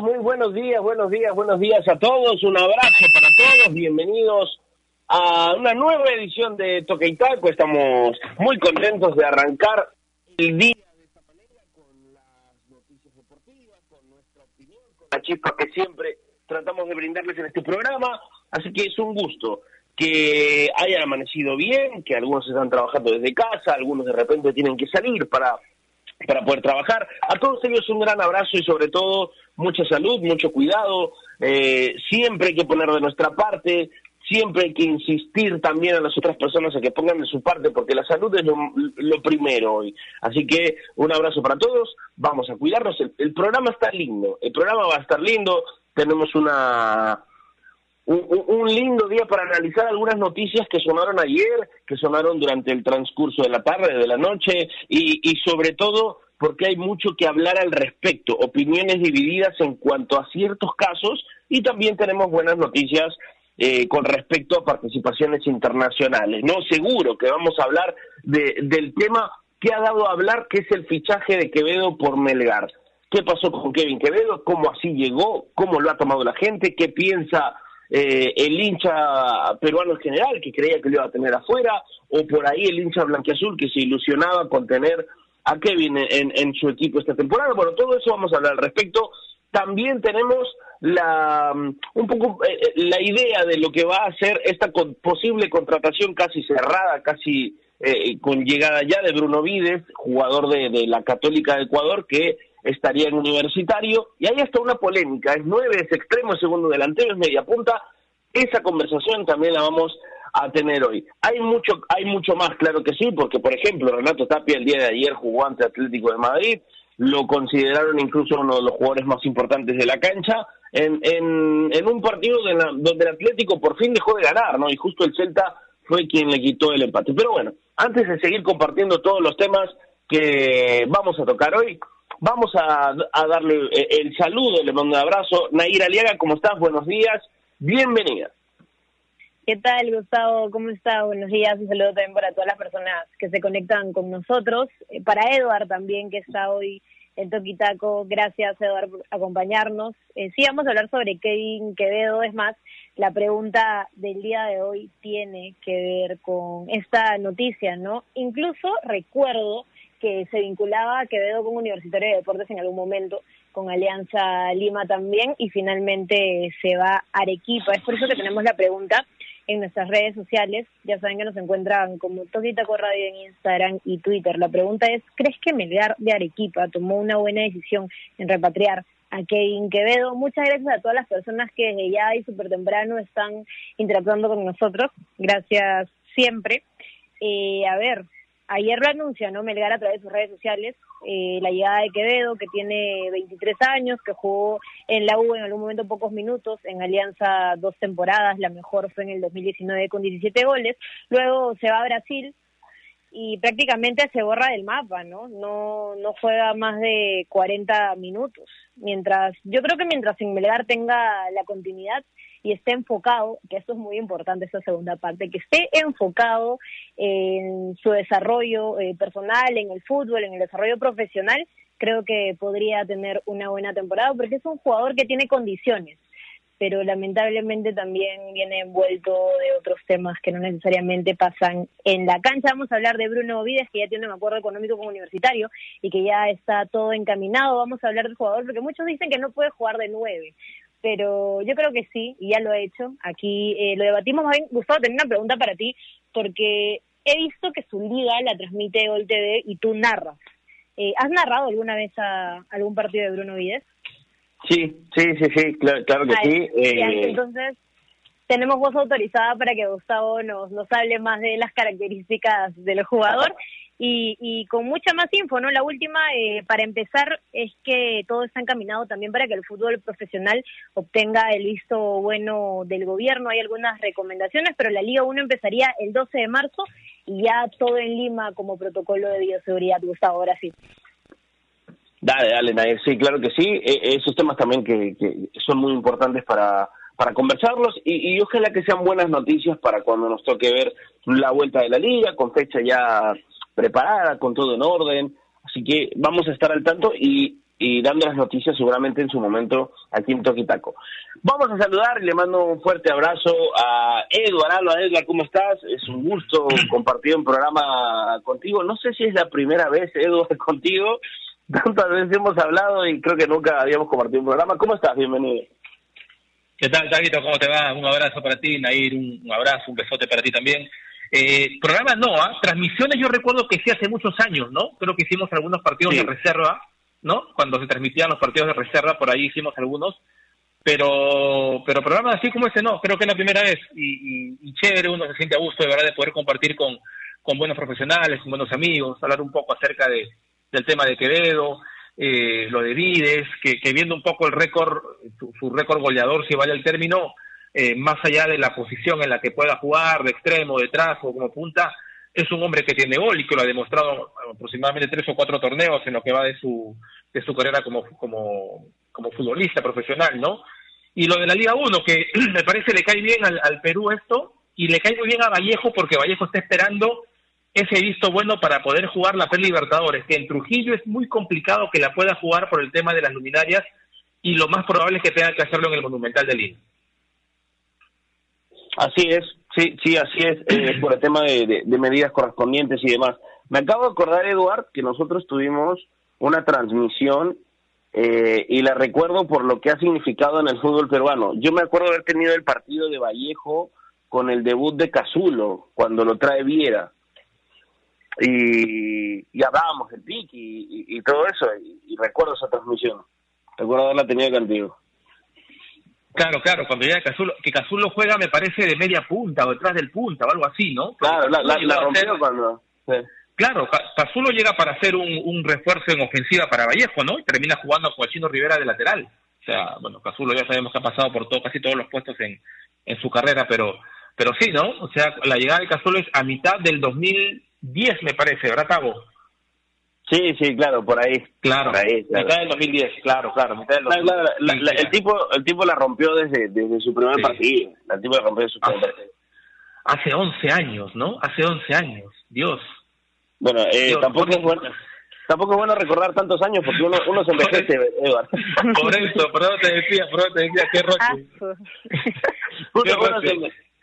muy buenos días, buenos días, buenos días, a todos. Un abrazo para todos. Bienvenidos a una nueva edición de Toque y Taco. Estamos muy contentos de arrancar el día de esta manera con las noticias deportivas, con nuestra opinión, con la chispa que siempre tratamos de brindarles en este programa. Así que es un gusto que hayan amanecido bien, que algunos están trabajando desde casa, algunos de repente tienen que salir para para poder trabajar. A todos ellos un gran abrazo y sobre todo mucha salud, mucho cuidado. Eh, siempre hay que poner de nuestra parte, siempre hay que insistir también a las otras personas a que pongan de su parte, porque la salud es lo, primero hoy. Así que un abrazo para todos, vamos a cuidarnos. el, programa está lindo, el programa va a estar lindo, tenemos una un, lindo día para analizar algunas noticias que sonaron ayer, que sonaron durante el transcurso de la tarde, de la noche, y, sobre todo porque hay mucho que hablar al respecto, opiniones divididas en cuanto a ciertos casos, y también tenemos buenas noticias eh, con respecto a participaciones internacionales. No, seguro que vamos a hablar de, del tema que ha dado a hablar, que es el fichaje de Quevedo por Melgar. ¿Qué pasó con Kevin Quevedo? ¿Cómo así llegó? ¿Cómo lo ha tomado la gente? ¿Qué piensa eh, el hincha peruano en general, que creía que lo iba a tener afuera, o por ahí el hincha blanquiazul que se ilusionaba con tener a Kevin en, su equipo esta temporada. Bueno, todo eso vamos a hablar al respecto. También tenemos la un poco eh, eh, la idea de lo que va a ser esta posible contratación casi cerrada, casi con llegada ya de Bruno Vides, jugador de, de la Católica de Ecuador, que estaría en universitario, y ahí está una polémica, es nueve, es extremo, es segundo delantero, es media punta, esa conversación también la vamos a tener hoy. Hay mucho, hay mucho más, claro que sí, porque por ejemplo Renato Tapia el día de ayer jugó ante Atlético de Madrid, lo consideraron incluso uno de los jugadores más importantes de la cancha, en, en, en un partido donde el Atlético por fin dejó de ganar, ¿no? Y justo el Celta fue quien le quitó el empate. Pero bueno, antes de seguir compartiendo todos los temas que vamos a tocar hoy, Vamos a, darle eh, el saludo, le mando un abrazo. Naira Aliaga, ¿cómo estás? Buenos días, bienvenida. ¿Qué tal, Gustavo? ¿Cómo estás? Buenos días. Un saludo también para todas las personas que se conectan con nosotros. Eh, para Eduard también, que está hoy en Toquitaco. Gracias, Eduard, por acompañarnos. Eh, sí, vamos a hablar sobre Kevin Quevedo. Es más, la pregunta del día de hoy tiene que ver con esta noticia, ¿no? Incluso recuerdo que se vinculaba Quevedo con Universitario de Deportes en algún momento, con Alianza Lima también, y finalmente se va a Arequipa. Es por eso que tenemos la pregunta en nuestras redes sociales. Ya saben que nos encuentran como Toquitaco Radio en Instagram y Twitter. La pregunta es, ¿crees que Melgar de Arequipa tomó una buena decisión en repatriar a Kevin Quevedo? Muchas gracias a todas las personas que desde ya y súper temprano están interactuando con nosotros. Gracias siempre. Eh, a ver, ayer lo anuncia, ¿no? Melgar a través de sus redes sociales, eh, la llegada de Quevedo, que tiene 23 años, que jugó en la U en algún momento pocos minutos, en Alianza dos temporadas, la mejor fue en el 2019 con 17 goles, luego se va a Brasil y prácticamente se borra del mapa, ¿no? No, no juega más de 40 minutos. Mientras, yo creo que mientras en Melgar tenga la continuidad, y esté enfocado, que esto es muy importante, esta segunda parte, que esté enfocado en su desarrollo eh, personal, en el fútbol, en el desarrollo profesional, creo que podría tener una buena temporada porque es un jugador que tiene condiciones pero lamentablemente también viene envuelto de otros temas que no necesariamente pasan en la cancha. Vamos a hablar de Bruno Vides, que ya tiene un acuerdo económico con Universitario y que ya está todo encaminado. Vamos a hablar del jugador, porque muchos dicen que no puede jugar de nueve pero yo creo que sí, y ya lo he hecho. Aquí eh, lo debatimos. Más bien, Gustavo, tengo una pregunta para ti, porque he visto que su liga la transmite Gol TV y tú narras. Eh, ¿Has narrado alguna vez a algún partido de Bruno Vides? Sí, sí, sí, sí, claro, que sí. Eh... Entonces, tenemos voz autorizada para que Gustavo nos, nos hable más de las características del jugador y, y con mucha más info, ¿no? La última, eh, para empezar, es que todo está encaminado también para que el fútbol profesional obtenga el visto bueno del gobierno. Hay algunas recomendaciones, pero la Liga 1 empezaría el 12 de marzo y ya todo en Lima como protocolo de bioseguridad, Gustavo, ahora sí. Dale, dale, Nair. Sí, claro que sí. E, esos temas también que, son muy importantes para, para conversarlos y, ojalá que sean buenas noticias para cuando nos toque ver la vuelta de la liga con fecha ya preparada, con todo en orden. Así que vamos a estar al tanto y y dando las noticias seguramente en su momento aquí en Toquitaco. Vamos a saludar y le mando un fuerte abrazo a Eduardo. Alba. Edgar, ¿cómo estás? Es un gusto compartir un programa contigo. No sé si es la primera vez, Eduardo, contigo. Tantas veces hemos hablado y creo que nunca habíamos compartido un programa. ¿Cómo estás? Bienvenido. ¿Qué tal, Taguito? ¿Cómo te va? Un abrazo para ti, Nair, un, abrazo, un besote para ti también. Eh, programa no, ¿ah? transmisiones yo recuerdo que sí hace muchos años, ¿no? Creo que hicimos algunos partidos de reserva ¿no? Cuando se transmitían los partidos de reserva, por ahí hicimos algunos, pero pero programas así como ese no, creo que es la primera vez y, y, chévere, uno se siente a gusto de verdad de poder compartir con, con buenos profesionales, con buenos amigos, hablar un poco acerca de, del tema de Quevedo, eh, lo de Vides, que, que, viendo un poco el récord, su, récord goleador, si vale el término, eh, más allá de la posición en la que pueda jugar, de extremo, detrás o como punta, es un hombre que tiene gol y que lo ha demostrado aproximadamente tres o cuatro torneos en lo que va de su, de su carrera como, como, como futbolista profesional, ¿no? Y lo de la Liga 1, que me parece le cae bien al, al, Perú esto, y le cae muy bien a Vallejo porque Vallejo está esperando ese visto bueno para poder jugar la Pre Libertadores, que en Trujillo es muy complicado que la pueda jugar por el tema de las luminarias, y lo más probable es que tenga que hacerlo en el Monumental de Lima. Así es, Sí, sí, así es, eh, por el tema de, medidas correspondientes y demás. Me acabo de acordar, Eduard, que nosotros tuvimos una transmisión eh, y la recuerdo por lo que ha significado en el fútbol peruano. Yo me acuerdo haber tenido el partido de Vallejo con el debut de Cazulo, cuando lo trae Viera. Y, y hablábamos del pick y, todo eso, y, recuerdo esa transmisión. Recuerdo haberla tenido contigo. Claro, claro, cuando llega Cazulo, que Cazulo juega me parece de media punta o detrás del punta o algo así, ¿no? claro, la, la, rompió cuando... Claro, Cazulo llega para hacer un, un, refuerzo en ofensiva para Vallejo, ¿no? Y termina jugando con Chino Rivera de lateral. O sea, bueno, Cazulo ya sabemos que ha pasado por todo, casi todos los puestos en, en su carrera, pero pero sí, ¿no? O sea, la llegada de Cazulo es a mitad del 2010, me parece, ¿verdad, Cabo? Sí, sí, claro, por ahí. Claro, mitad del 2010, claro, claro, mitad del 2010. Claro, el tipo el tipo la rompió desde, desde su primer partido. El tipo la rompió desde su primer hace, partido. Hace 11 años, ¿no? Hace 11 años, Dios. Bueno, eh, tampoco es bueno tampoco es bueno recordar tantos años porque uno, uno se envejece, Eduardo. Por eso, por eso te decía, por eso te decía, qué roche. uno, uno, se,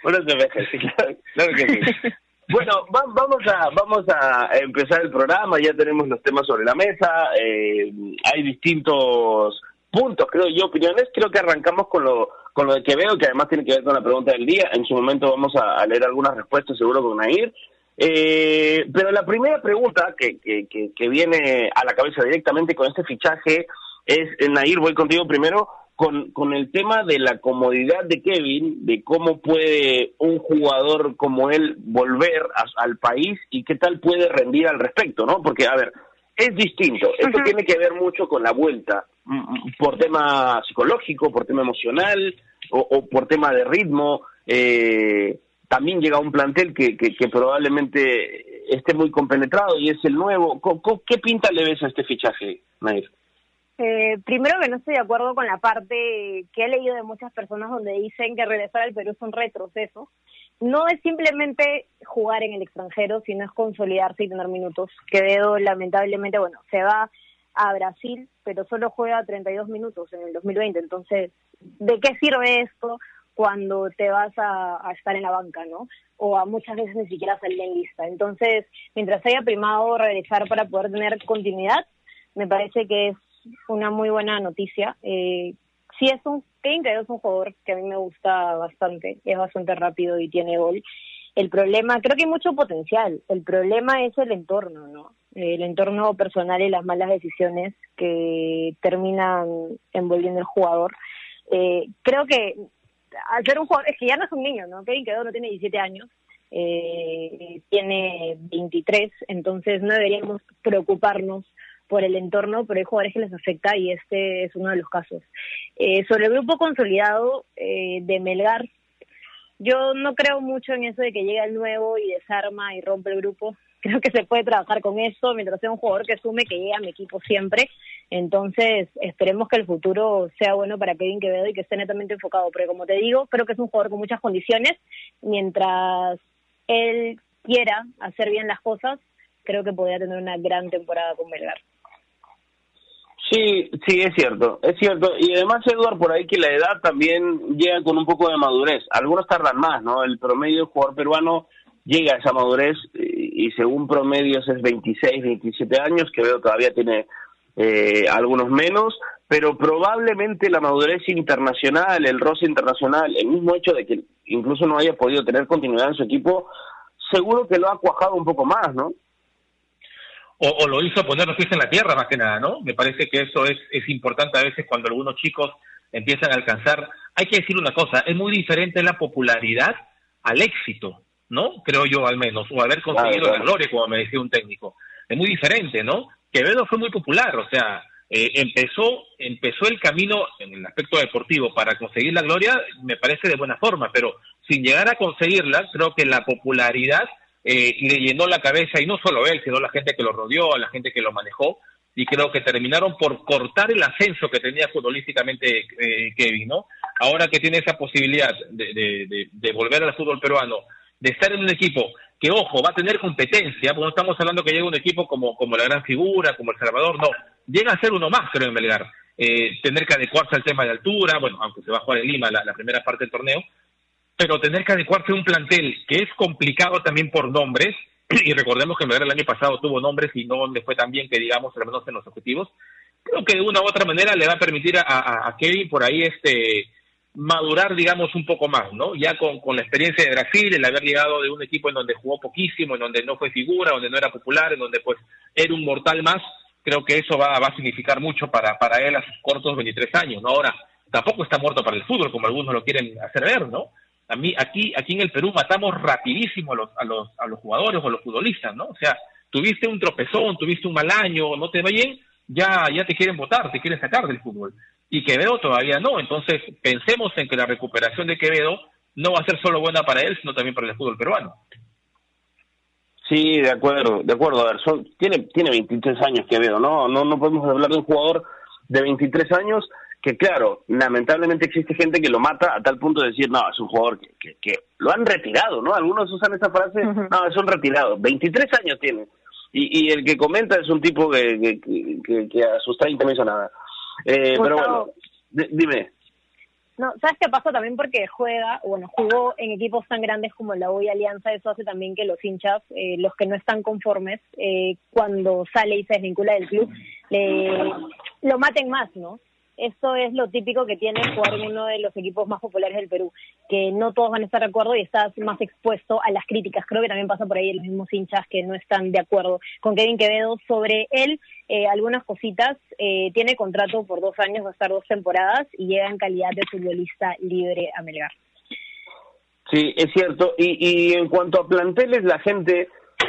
uno se envejece, claro, claro que sí. Bueno, vamos a vamos a empezar el programa, ya tenemos los temas sobre la mesa, eh, hay distintos puntos, creo yo, opiniones, creo que arrancamos con lo con lo de Quevedo, que además tiene que ver con la pregunta del día, en su momento vamos a, leer algunas respuestas seguro con Nair, eh, pero la primera pregunta que, que, que, viene a la cabeza directamente con este fichaje es, Nair, voy contigo primero, con, con el tema de la comodidad de Kevin, de cómo puede un jugador como él volver al país y qué tal puede rendir al respecto, ¿no? Porque, a ver, es distinto. Esto tiene que ver mucho con la vuelta, mm, mm, por tema psicológico, por tema emocional o, por tema de ritmo. Eh, también llega un plantel que, que, que, probablemente esté muy compenetrado y es el nuevo. ¿Qué pinta le ves a este fichaje, Nair? Eh, primero que no estoy de acuerdo con la parte que he leído de muchas personas donde dicen que regresar al Perú es un retroceso. No es simplemente jugar en el extranjero, sino es consolidarse y tener minutos. Quevedo, lamentablemente, bueno, se va a Brasil, pero solo juega 32 minutos en el 2020. Entonces, ¿de qué sirve esto cuando te vas a, a estar en la banca, no? O a muchas veces ni siquiera salir en lista. Entonces, mientras haya primado regresar para poder tener continuidad, me parece que es una muy buena noticia. Eh, sí es un, Kevin es un jugador que a mí me gusta bastante, es bastante rápido y tiene gol. El problema, creo que hay mucho potencial, el problema es el entorno, ¿no? El entorno personal y las malas decisiones que terminan envolviendo al jugador. Eh, creo que al ser un jugador, es que ya no es un niño, ¿no? Kevin Quedo no tiene 17 años, eh, tiene 23, entonces no deberíamos preocuparnos por el entorno, pero hay jugadores que les afecta y este es uno de los casos. Eh, sobre el grupo consolidado eh, de Melgar, yo no creo mucho en eso de que llegue el nuevo y desarma y rompe el grupo. Creo que se puede trabajar con eso mientras sea un jugador que sume que llegue a mi equipo siempre. Entonces, esperemos que el futuro sea bueno para Kevin Quevedo y que esté netamente enfocado. Pero como te digo, creo que es un jugador con muchas condiciones. Mientras él quiera hacer bien las cosas, creo que podría tener una gran temporada con Melgar. Sí, sí, es cierto, es cierto. Y además, Eduard, por ahí que la edad también llega con un poco de madurez. Algunos tardan más, ¿no? El promedio del jugador peruano llega a esa madurez y, según promedios es 26, 27 años, que veo todavía tiene eh, algunos menos, pero probablemente la madurez internacional, el roce internacional, el mismo hecho de que incluso no haya podido tener continuidad en su equipo, seguro que lo ha cuajado un poco más, ¿no? O, lo hizo poner los pies en la tierra más que nada, ¿no? Me parece que eso es, es importante a veces cuando algunos chicos empiezan a alcanzar. Hay que decir una cosa, es muy diferente la popularidad al éxito, ¿no? Creo yo al menos, o haber conseguido la gloria, como me decía un técnico. Es muy diferente, ¿no? Quevedo fue muy popular, o sea, eh, empezó, empezó el camino en el aspecto deportivo para conseguir la gloria, me parece de buena forma, pero sin llegar a conseguirla, creo que la popularidad eh, le llenó la cabeza, y no solo él, sino la gente que lo rodeó, la gente que lo manejó, y creo que terminaron por cortar el ascenso que tenía futbolísticamente eh, Kevin, ¿no? Ahora que tiene esa posibilidad de, de, volver al fútbol peruano, de estar en un equipo que, ojo, va a tener competencia, porque no estamos hablando que llegue un equipo como, como la gran figura, como El Salvador, no, llega a ser uno más, creo, en Belgar. Eh, tener que adecuarse al tema de altura, bueno, aunque se va a jugar en Lima la, primera parte del torneo, pero tener que adecuarse a un plantel que es complicado también por nombres, y recordemos que Melgar el año pasado tuvo nombres y no le fue tan bien que digamos, al menos en los objetivos, creo que de una u otra manera le va a permitir a, Kevin por ahí este madurar, digamos, un poco más, ¿no? Ya con, con la experiencia de Brasil, el haber llegado de un equipo en donde jugó poquísimo, en donde no fue figura, donde no era popular, en donde pues era un mortal más, creo que eso va, va a significar mucho para, para él a sus cortos 23 años, ¿no? Ahora, tampoco está muerto para el fútbol, como algunos lo quieren hacer ver, ¿no? A mí, aquí, aquí en el Perú matamos rapidísimo a los, a los, a los jugadores o a los futbolistas, ¿no? O sea, tuviste un tropezón, tuviste un mal año, no te va bien, ya, ya te quieren votar, te quieren sacar del fútbol. Y Quevedo todavía no, entonces pensemos en que la recuperación de Quevedo no va a ser solo buena para él, sino también para el fútbol peruano. Sí, de acuerdo, de acuerdo. A ver, son, tiene, tiene 23 años que veo, ¿no? ¿no? No podemos hablar de un jugador de 23 años que, claro, lamentablemente existe gente que lo mata a tal punto de decir, no, es un jugador que, que, lo han retirado, ¿no? Algunos usan esa frase, no, es un retirado. 23 años tiene. Y, y el que comenta es un tipo que, que, que a sus 30 no hizo nada. Eh, pero bueno, dime. No, ¿sabes qué pasa también? Porque juega, bueno, jugó en equipos tan grandes como la U y Alianza, eso hace también que los hinchas, eh, los que no están conformes, eh, cuando sale y se desvincula del club, le, lo maten más, ¿no? Esto es lo típico que tiene jugar uno de los equipos más populares del Perú, que no todos van a estar de acuerdo y estás más expuesto a las críticas. Creo que también pasa por ahí los mismos hinchas que no están de acuerdo con Kevin Quevedo sobre él. Eh, algunas cositas, eh, tiene contrato por dos años, va a estar dos temporadas y llega en calidad de futbolista libre a Melgar. Sí, es cierto. Y, y en cuanto a planteles, la gente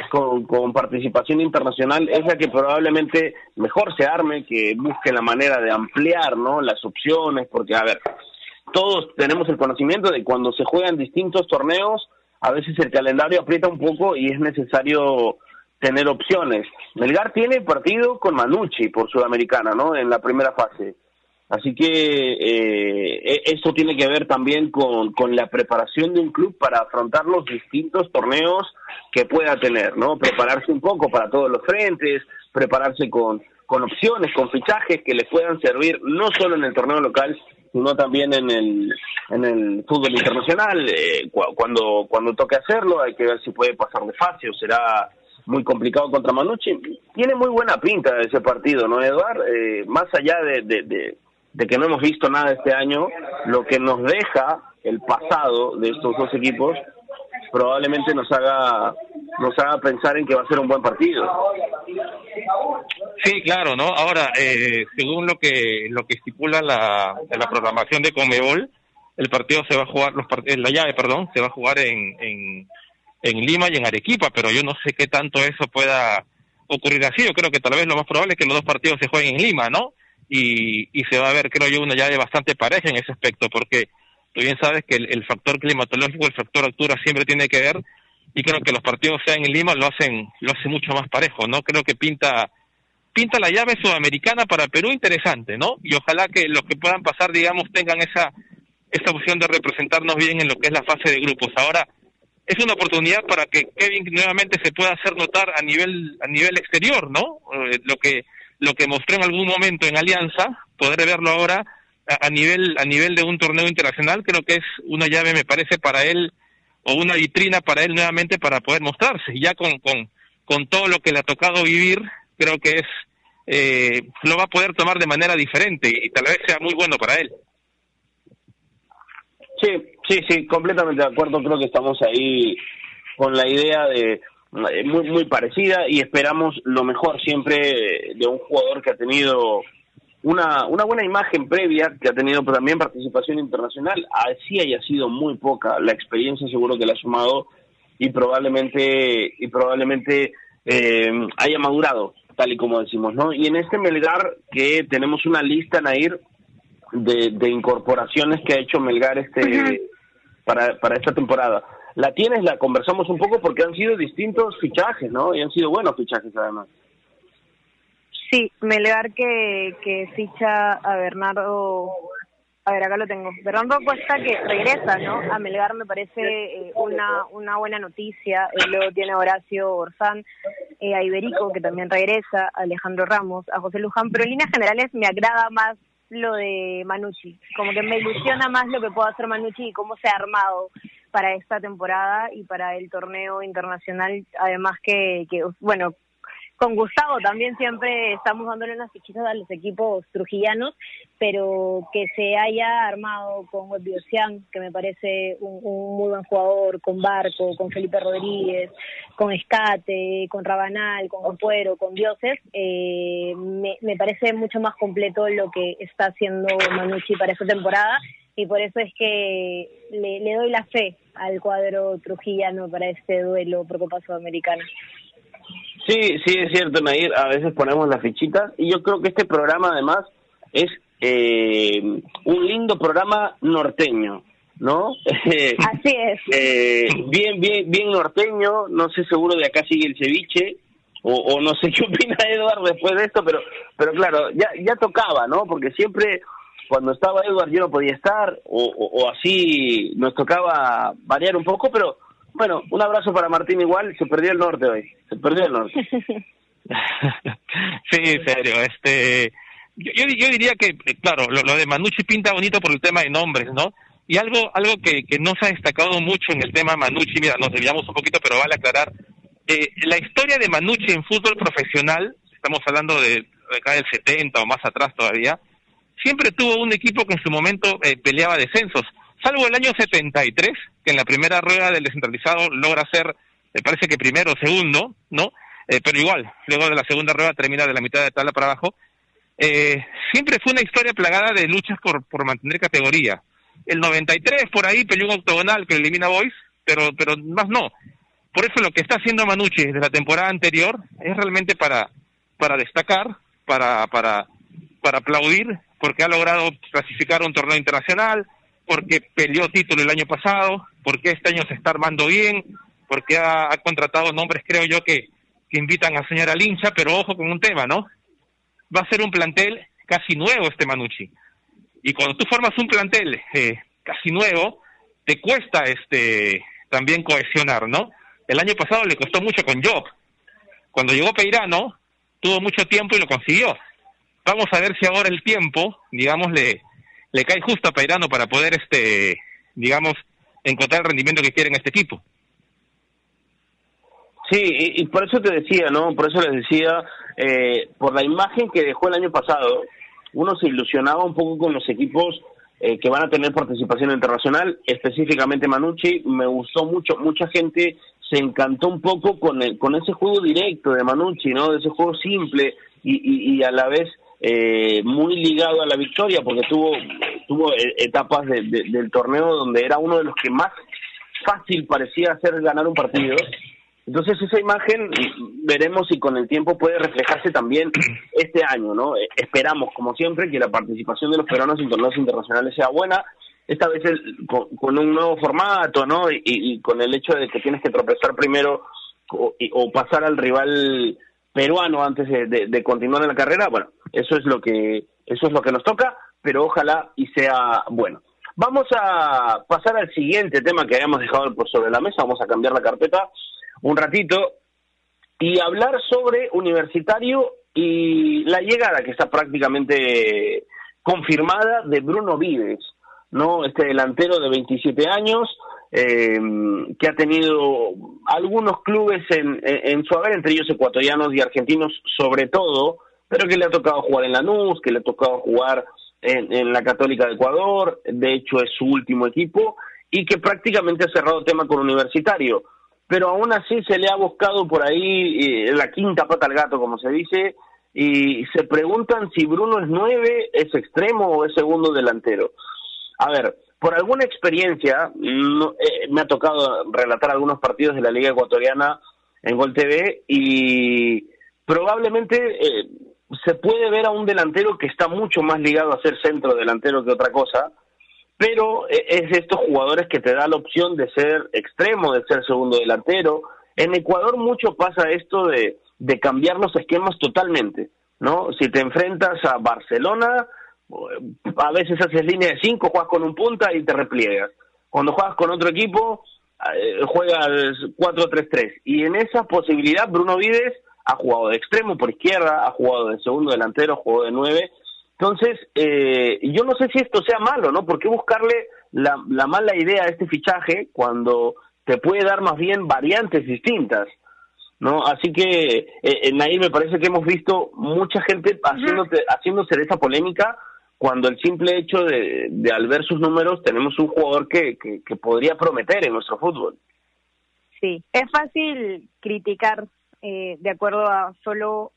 con, con, participación internacional es la que probablemente mejor se arme, que busque la manera de ampliar ¿no? las opciones, porque, a ver, todos tenemos el conocimiento de cuando se juegan distintos torneos, a veces el calendario aprieta un poco y es necesario tener opciones. Melgar tiene partido con Manucci por Sudamericana, ¿no? En la primera fase. Así que eh, e, esto tiene que ver también con, con la preparación de un club para afrontar los distintos torneos que pueda tener, ¿no? Prepararse un poco para todos los frentes, prepararse con, con opciones, con fichajes que le puedan servir no solo en el torneo local, sino también en el, en el fútbol internacional. Eh, cuando, cuando toque hacerlo, hay que ver si puede pasar de o será muy complicado contra Manucci. Tiene muy buena pinta ese partido, ¿no, Eduard? Eh, más allá de, de que no hemos visto nada este año, lo que nos deja el pasado de estos dos equipos probablemente nos haga nos haga pensar en que va a ser un buen partido. Sí, claro, ¿no? Ahora, eh, según lo que lo que estipula la, la programación de Conmebol, el partido se va a jugar, los la llave, perdón, se va a jugar en, en, en Lima y en Arequipa, pero yo no sé qué tanto eso pueda ocurrir así. Yo creo que tal vez lo más probable es que los dos partidos se jueguen en Lima, ¿no? Y, y se va a ver, creo yo, una llave bastante pareja en ese aspecto, porque tú bien sabes que el, factor climatológico, el factor altura siempre tiene que ver, y creo que los partidos sean en Lima lo hacen, lo hace mucho más parejo, ¿no? Creo que pinta pinta la llave sudamericana para Perú interesante, ¿no? Y ojalá que los que puedan pasar, digamos, tengan esa, esa opción de representarnos bien en lo que es la fase de grupos. Ahora, es una oportunidad para que Kevin nuevamente se pueda hacer notar a nivel, a nivel exterior, ¿no? Eh, lo que lo que mostró en algún momento en Alianza, poder verlo ahora a, nivel a nivel de un torneo internacional, creo que es una llave, me parece, para él o una vitrina para él nuevamente para poder mostrarse. Ya con, con, con todo lo que le ha tocado vivir, creo que es eh, lo va a poder tomar de manera diferente y tal vez sea muy bueno para él. Sí, sí, sí, completamente de acuerdo. Creo que estamos ahí con la idea de muy muy parecida y esperamos lo mejor siempre de un jugador que ha tenido una, una buena imagen previa, que ha tenido también participación internacional, así haya sido muy poca, la experiencia seguro que la ha sumado y probablemente y probablemente eh, haya madurado, tal y como decimos, ¿no? Y en este Melgar que tenemos una lista, Nair, de, de incorporaciones que ha hecho Melgar este para, para esta temporada. La tienes, la conversamos un poco porque han sido distintos fichajes, ¿no? Y han sido buenos fichajes además. Sí, Melgar que, que ficha a Bernardo a ver, acá lo tengo. Bernardo Cuesta que regresa, ¿no? A Melgar me parece eh, una, una buena noticia. Eh, luego tiene Horacio Orzán, eh, a Iberico, que también regresa, a Alejandro Ramos, a José Luján. Pero en líneas generales me agrada más lo de Manucci. Como que me ilusiona más lo que puede hacer Manucci y cómo se ha armado para esta temporada y para el torneo internacional. Además que, que bueno, con Gustavo también siempre estamos dándole unas fichitas a los equipos trujillanos, pero que se haya armado con Biosian, que me parece un, muy buen jugador, con Barco, con Felipe Rodríguez, con Escate, con Rabanal, con Ampuero, con Dioses, eh, me, me parece mucho más completo lo que está haciendo Manucci para esta temporada y por eso es que le, le doy la fe al cuadro trujillano para este duelo por Copa Sudamericana. Sí, sí, es cierto, Nair. A veces ponemos las fichitas y yo creo que este programa además es eh, un lindo programa norteño, ¿no? Así es. eh, bien, bien, bien norteño. No sé seguro de acá sigue el ceviche o, o no sé qué opina Eduardo después de esto, pero, pero claro, ya, ya tocaba, ¿no? Porque siempre cuando estaba Eduardo yo no podía estar o, o, o así nos tocaba variar un poco, pero bueno, un abrazo para Martín igual, se perdió el norte hoy, se perdió el norte. sí, serio, este yo, yo, diría que, claro, lo, de Manucci pinta bonito por el tema de nombres, ¿no? Y algo algo que, que no se ha destacado mucho en el tema Manucci, mira, nos desviamos un poquito, pero vale aclarar, eh, la historia de Manucci en fútbol profesional, estamos hablando de, acá del 70 o más atrás todavía, siempre tuvo un equipo que en su momento eh, peleaba descensos salvo el año 73, que en la primera rueda del descentralizado logra ser, me parece que primero o segundo, ¿no? Eh, pero igual, luego de la segunda rueda termina de la mitad de tabla para abajo. Eh, siempre fue una historia plagada de luchas por, por mantener categoría. El 93 por ahí peleó un octogonal que elimina Boys, pero, pero más no. Por eso lo que está haciendo Manucci desde la temporada anterior es realmente para, para destacar, para, para, para aplaudir, porque ha logrado clasificar un torneo internacional, porque peleó título el año pasado, porque este año se está armando bien, porque ha, contratado nombres, creo yo, que, que invitan a soñar al hincha, pero ojo con un tema, ¿no? Va a ser un plantel casi nuevo este Manucci. Y cuando tú formas un plantel eh, casi nuevo, te cuesta este también cohesionar, ¿no? El año pasado le costó mucho con Job. Cuando llegó Peirano, tuvo mucho tiempo y lo consiguió. Vamos a ver si ahora el tiempo, digamos, le, le cae justo a Pairano para poder, este, digamos, encontrar el rendimiento que quiere en este equipo. Sí, y, por eso te decía, ¿no? Por eso les decía, eh, por la imagen que dejó el año pasado, uno se ilusionaba un poco con los equipos eh, que van a tener participación internacional, específicamente Manucci, me gustó mucho, mucha gente se encantó un poco con el, con ese juego directo de Manucci, ¿no? De ese juego simple y, y, y a la vez eh, muy ligado a la victoria porque tuvo tuvo e, etapas del torneo donde era uno de los que más fácil parecía hacer ganar un partido. Entonces esa imagen veremos si con el tiempo puede reflejarse también este año, ¿no? Eh, esperamos, como siempre, que la participación de los peruanos en torneos internacionales sea buena. Esta vez con, un nuevo formato, ¿no? Y, con el hecho de que tienes que tropezar primero o pasar al rival peruano antes de, continuar en la carrera, bueno, eso es lo que eso es lo que nos toca, pero ojalá y sea bueno. Vamos a pasar al siguiente tema que habíamos dejado por sobre la mesa, vamos a cambiar la carpeta un ratito y hablar sobre Universitario y la llegada que está prácticamente confirmada de Bruno Vives, ¿no? Este delantero de 27 años eh, que ha tenido algunos clubes en, en, su haber, entre ellos ecuatorianos y argentinos sobre todo, pero que le ha tocado jugar en Lanús, que le ha tocado jugar en, en la Católica de Ecuador, de hecho es su último equipo, y que prácticamente ha cerrado tema con Universitario. Pero aún así se le ha buscado por ahí eh, la quinta pata al gato, como se dice, y se preguntan si Bruno es nueve, es extremo o es segundo delantero. A ver, por alguna experiencia, eh, me ha tocado relatar algunos partidos de la Liga Ecuatoriana en Gol TV y probablemente eh, se puede ver a un delantero que está mucho más ligado a ser centro delantero que otra cosa, pero eh, es estos jugadores que te da la opción de ser extremo, de ser segundo delantero. En Ecuador mucho pasa esto de, de cambiar los esquemas totalmente, ¿no? Si te enfrentas a Barcelona, a veces haces línea de cinco, juegas con un punta y te repliegas. Cuando juegas con otro equipo, eh, juegas 4-3-3. Y en esa posibilidad, Bruno Vides ha jugado de extremo por izquierda, ha jugado de segundo delantero, jugó de nueve. Entonces, eh, yo no sé si esto sea malo, ¿no? ¿Por qué buscarle la, mala idea a este fichaje cuando te puede dar más bien variantes distintas? ¿no? Así que, eh, ahí me parece que hemos visto mucha gente haciéndose, haciéndose de esa polémica cuando el simple hecho de, de, al ver sus números tenemos un jugador que, que, podría prometer en nuestro fútbol. Sí, es fácil criticar eh, de acuerdo a solo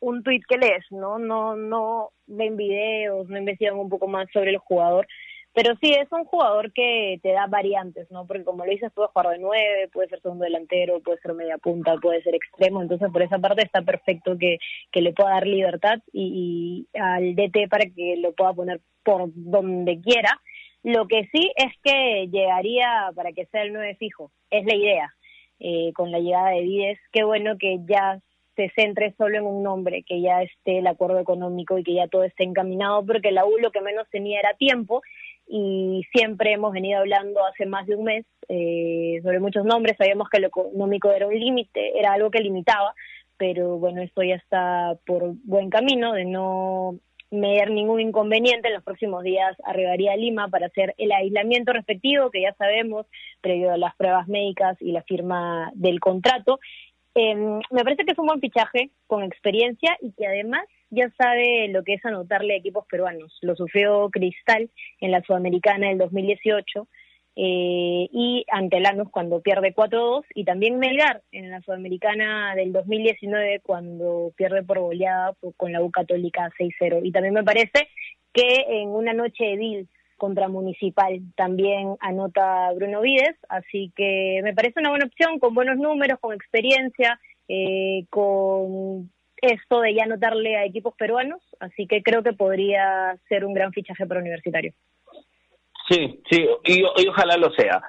un tuit que lees, ¿no? No, no ven videos, no investigan un poco más sobre el jugador. Pero sí, es un jugador que te da variantes, ¿no? Porque como lo dices, puede jugar de nueve, puede ser segundo delantero, puede ser media punta, puede ser extremo. Entonces, por esa parte está perfecto que, que le pueda dar libertad y, al DT para que lo pueda poner por donde quiera. Lo que sí es que llegaría para que sea el nueve fijo. Es la idea eh, con la llegada de Vides. Qué bueno que ya se centre solo en un nombre, que ya esté el acuerdo económico y que ya todo esté encaminado, porque la U lo que menos tenía era tiempo y siempre hemos venido hablando hace más de un mes eh, sobre muchos nombres, sabíamos que lo económico era un límite, era algo que limitaba, pero bueno, esto ya está por buen camino de no medir ningún inconveniente. En los próximos días arribaría a Lima para hacer el aislamiento respectivo, que ya sabemos, previo a las pruebas médicas y la firma del contrato. Em, me parece que es un buen fichaje con experiencia y que además ya sabe lo que es anotarle a equipos peruanos. Lo sufrió Cristal en la Sudamericana del 2018 eh, y ante Lanús cuando pierde 4-2 y también Melgar en la Sudamericana del 2019 cuando pierde por goleada con la U Católica 6-0 y también me parece que en una noche de Dil contra Municipal también anota Bruno Vides, así que me parece una buena opción con buenos números, con experiencia, eh, con esto de ya anotarle a equipos peruanos, así que creo que podría ser un gran fichaje para Universitario. Sí, sí, y, ojalá lo sea.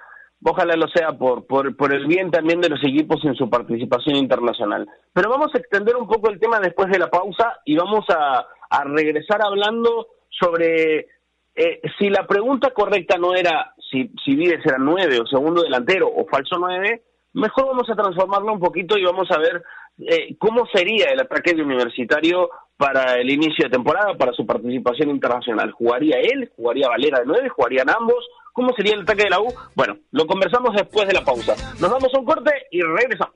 Ojalá lo sea por, por, por el bien también de los equipos en su participación internacional. Pero vamos a extender un poco el tema después de la pausa y vamos a, a regresar hablando sobre eh, si la pregunta correcta no era si, si Vides era nueve o segundo delantero o falso nueve, mejor vamos a transformarlo un poquito y vamos a ver eh, cómo sería el ataque de Universitario para el inicio de temporada, para su participación internacional. ¿Jugaría él? ¿Jugaría Valera de nueve? ¿Jugarían ambos? ¿Cómo sería el ataque de la U? Bueno, lo conversamos después de la pausa. Nos damos un corte y regresamos.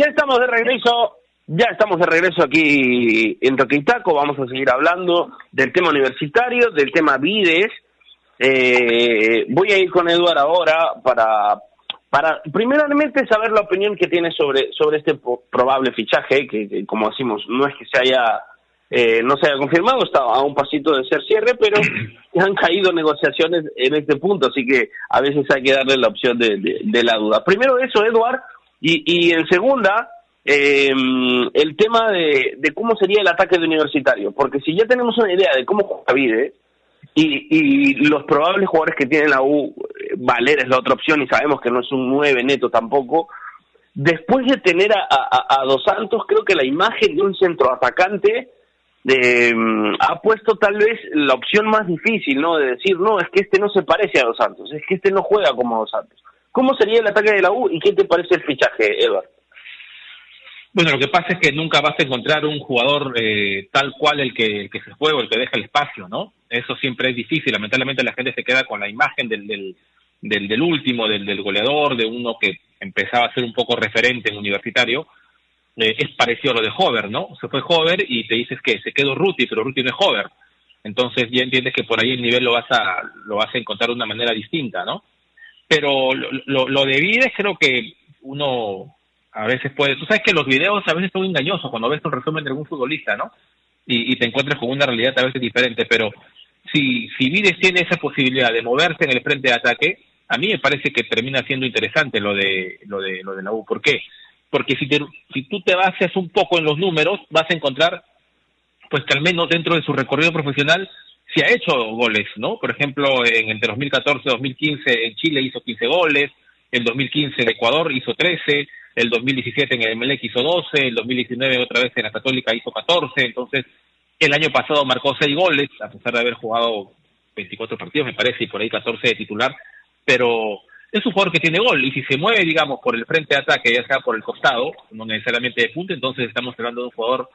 Ya estamos de regreso, ya estamos de regreso aquí en Toquitaco, vamos a seguir hablando del tema universitario, del tema Vides. Eh, voy a ir con Eduard ahora para, para primeramente saber la opinión que tiene sobre, sobre este probable fichaje, que, como decimos, no es que se haya eh, no se haya confirmado, está a un pasito de ser cierre, pero han caído negociaciones en este punto, así que a veces hay que darle la opción de, de la duda. Primero eso, Eduard, y, y en segunda, eh, el tema de, de, cómo sería el ataque de universitario, porque si ya tenemos una idea de cómo juega Vide y, y los probables jugadores que tiene la U, eh, Valer es la otra opción y sabemos que no es un 9 neto tampoco, después de tener a, a, Dos Santos, creo que la imagen de un centro atacante eh, ha puesto tal vez la opción más difícil, ¿no? De decir, no, es que este no se parece a Dos Santos, es que este no juega como Dos Santos. ¿Cómo sería el ataque de la U y qué te parece el fichaje, Edward? Bueno, lo que pasa es que nunca vas a encontrar un jugador eh, tal cual el que, el que se juega o el que deja el espacio, ¿no? Eso siempre es difícil. Lamentablemente la gente se queda con la imagen del, del, del, último, del, del, goleador, de uno que empezaba a ser un poco referente en universitario. Eh, es parecido a lo de Hover, ¿no? Se fue Hover y te dices que se quedó Ruti, pero Ruti no es Hover. Entonces ya entiendes que por ahí el nivel lo vas a, lo vas a encontrar de una manera distinta, ¿no? Pero lo, lo, lo de Vides creo que uno a veces puede, tú sabes que los videos a veces son engañosos cuando ves un resumen de algún futbolista, ¿no? Y, y te encuentras con una realidad a veces diferente, pero si, si Vides tiene esa posibilidad de moverse en el frente de ataque, a mí me parece que termina siendo interesante lo de, lo de, lo de la U. ¿Por qué? Porque si, te, si tú te bases un poco en los números, vas a encontrar pues que al menos dentro de su recorrido profesional se ha hecho goles, ¿no? Por ejemplo, en entre 2014 y 2015 en Chile hizo 15 goles, en 2015 en Ecuador hizo 13, el 2017 en el Emelec hizo 12, el 2019 otra vez en la Católica hizo 14, entonces el año pasado marcó 6 goles, a pesar de haber jugado 24 partidos, me parece, y por ahí 14 de titular, pero es un jugador que tiene gol, y si se mueve, digamos, por el frente de ataque, ya sea por el costado, no necesariamente de punta, entonces estamos hablando de un jugador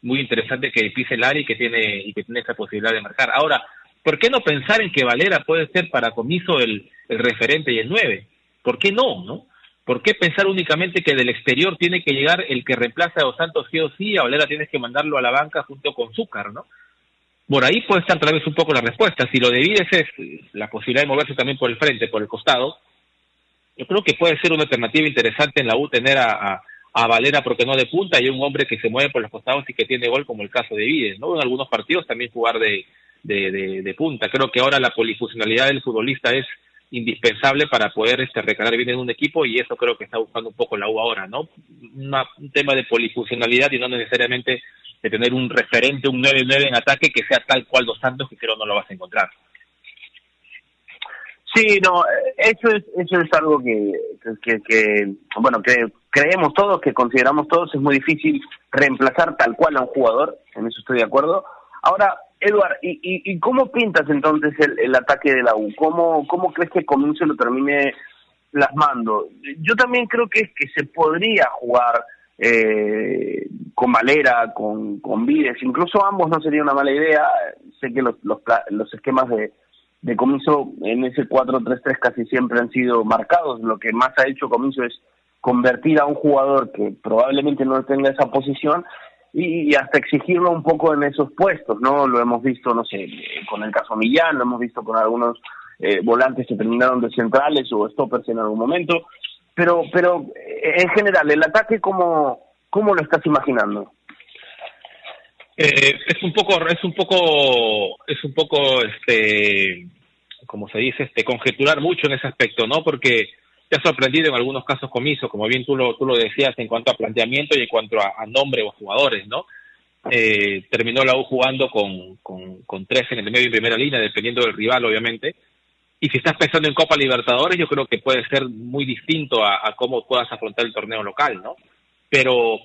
muy interesante que pise el área y que tiene y que tiene esa posibilidad de marcar. Ahora, ¿por qué no pensar en que Valera puede ser para Comiso el, el referente y el 9? ¿Por qué no, no? ¿Por qué pensar únicamente que del exterior tiene que llegar el que reemplaza a Dos Santos sí o sí, a Valera tienes que mandarlo a la banca junto con Zúcar, ¿no? Por ahí puede estar tal vez un poco la respuesta. Si lo de Vides es la posibilidad de moverse también por el frente, por el costado, yo creo que puede ser una alternativa interesante en la U tener a, a Valera porque no de punta y un hombre que se mueve por los costados y que tiene gol como el caso de Vides, ¿no? En algunos partidos también jugar de, de, de, punta. Creo que ahora la polifuncionalidad del futbolista es indispensable para poder este, recalar bien en un equipo y eso creo que está buscando un poco la U ahora, ¿no? un tema de polifuncionalidad y no necesariamente de tener un referente, un 9-9 en ataque que sea tal cual Dos Santos, que creo no lo vas a encontrar. Sí, no, eso es, eso es algo que, que, bueno, que creemos todos, que consideramos todos, es muy difícil reemplazar tal cual a un jugador, en eso estoy de acuerdo. Ahora, Eduard, ¿y, y, cómo pintas entonces el, el, ataque de la U? ¿Cómo, cómo crees que Comienzo lo termine plasmando? Yo también creo que, que se podría jugar eh, con Valera, con, con Vides, incluso ambos no sería una mala idea. Sé que los, los, los esquemas de Comiso en ese 4-3-3 casi siempre han sido marcados. Lo que más ha hecho Comiso es convertir a un jugador que probablemente no tenga esa posición y, hasta exigirlo un poco en esos puestos, ¿no? Lo hemos visto, no sé, con el caso Millán, lo hemos visto con algunos eh, volantes que terminaron de centrales o stoppers en algún momento, pero, pero eh, en general, el ataque, ¿cómo, cómo lo estás imaginando? Eh, es un poco, es un poco, es un poco, este, como se dice, este, conjeturar mucho en ese aspecto, ¿no? Porque te ha sorprendido en algunos casos comiso, como bien tú lo, tú lo decías en cuanto a planteamiento y en cuanto a, nombre o jugadores, ¿no? Eh, terminó la U jugando con, con, tres en el medio y primera línea, dependiendo del rival, obviamente. Y si estás pensando en Copa Libertadores, yo creo que puede ser muy distinto a cómo puedas afrontar el torneo local, ¿no? Pero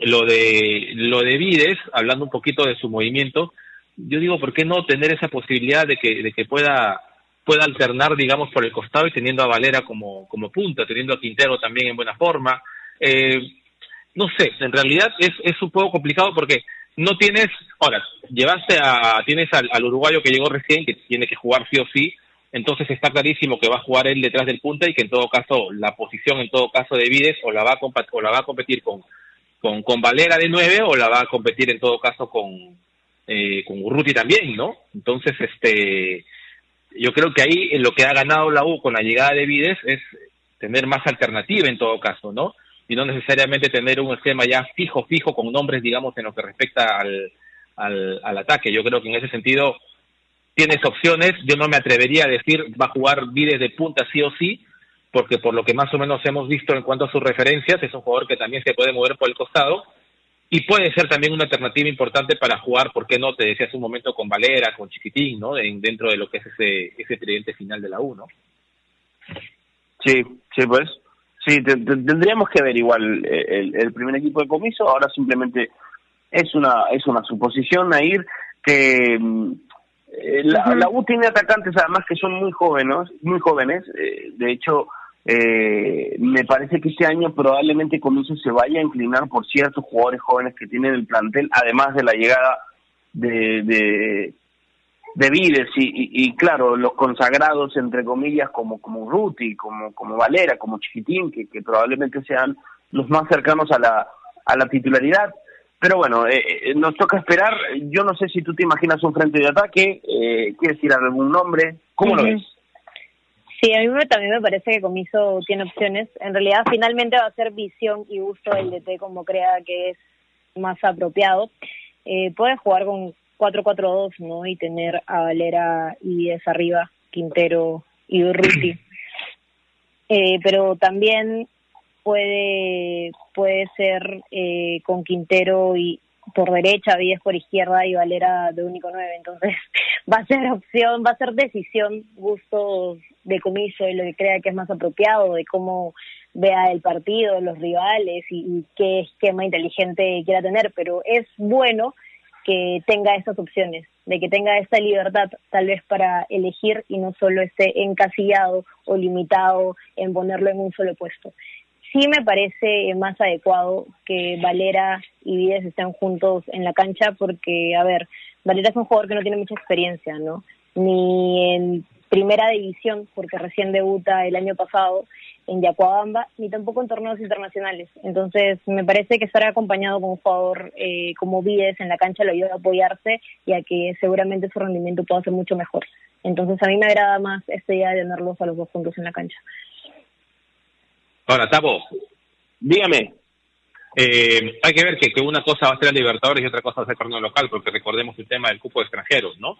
lo de lo de Vides, hablando un poquito de su movimiento, yo digo, ¿por qué no tener esa posibilidad de que, de que pueda pueda alternar, digamos, por el costado y teniendo a Valera como, como punta, teniendo a Quintero también en buena forma? Eh, no sé, en realidad es, es un poco complicado porque no tienes, ahora, llevaste a, tienes al, uruguayo que llegó recién, que tiene que jugar sí o sí, entonces está clarísimo que va a jugar él detrás del punta y que en todo caso, la posición en todo caso de Vides o la va a, o la va a competir con, con, con Valera de nueve o la va a competir en todo caso con, eh, con Urruti también, ¿no? Entonces, este, yo creo que ahí lo que ha ganado la U con la llegada de Vides es tener más alternativa en todo caso, ¿no? Y no necesariamente tener un esquema ya fijo, fijo, con nombres, digamos, en lo que respecta al, al, al ataque. Yo creo que en ese sentido tienes opciones. Yo no me atrevería a decir va a jugar Vides de punta sí o sí, porque por lo que más o menos hemos visto en cuanto a sus referencias, es un jugador que también se puede mover por el costado y puede ser también una alternativa importante para jugar, ¿por qué no? Te decía hace un momento con Valera, con Chiquitín, ¿no? dentro de lo que es ese, ese tridente final de la U, ¿no? Sí, sí, pues. Sí, tendríamos que ver igual el, primer equipo de comiso. Ahora simplemente es una es una suposición, a ir que eh, la, U tiene atacantes además que son muy jóvenes, muy jóvenes. Eh, de hecho, eh, me parece que este año probablemente Comiso se vaya a inclinar por ciertos jugadores jóvenes que tienen el plantel, además de la llegada de, de, de Vides y, claro, los consagrados, entre comillas, como, como Ruti, como, como Valera, como Chiquitín, que, que probablemente sean los más cercanos a la, a la titularidad. Pero bueno, eh, eh, nos toca esperar. Yo no sé si tú te imaginas un frente de ataque. Eh, ¿Quieres decir algún nombre? ¿Cómo lo ves? Sí, a mí también me parece que Comiso tiene opciones. En realidad, finalmente va a ser visión y gusto del DT como crea que es más apropiado. Eh, puede jugar con 4-4-2, ¿no? Y tener a Valera y Díez arriba, Quintero y Urruti. Eh, pero también puede puede ser eh, con Quintero y por derecha, Díez por izquierda y Valera de único nueve. Entonces va a ser opción, va a ser decisión, gusto de comiso, de lo que crea que es más apropiado, de cómo vea el partido, los rivales y, qué esquema inteligente quiera tener. Pero es bueno que tenga estas opciones, de que tenga esta libertad tal vez para elegir y no solo esté encasillado o limitado en ponerlo en un solo puesto sí me parece más adecuado que Valera y Vides estén juntos en la cancha porque, a ver, Valera es un jugador que no tiene mucha experiencia, ¿no? Ni en primera división, porque recién debuta el año pasado en Yacuabamba, ni tampoco en torneos internacionales. Entonces, me parece que estar acompañado con un jugador eh, como Vides en la cancha lo ayuda a apoyarse y a que seguramente su rendimiento pueda ser mucho mejor. Entonces, a mí me agrada más esta idea de tenerlos a los dos juntos en la cancha. Ahora, Tabo, dígame, eh, hay que ver que, que, una cosa va a ser el Libertadores y otra cosa va a ser el torneo local, porque recordemos el tema del cupo de extranjeros, ¿no?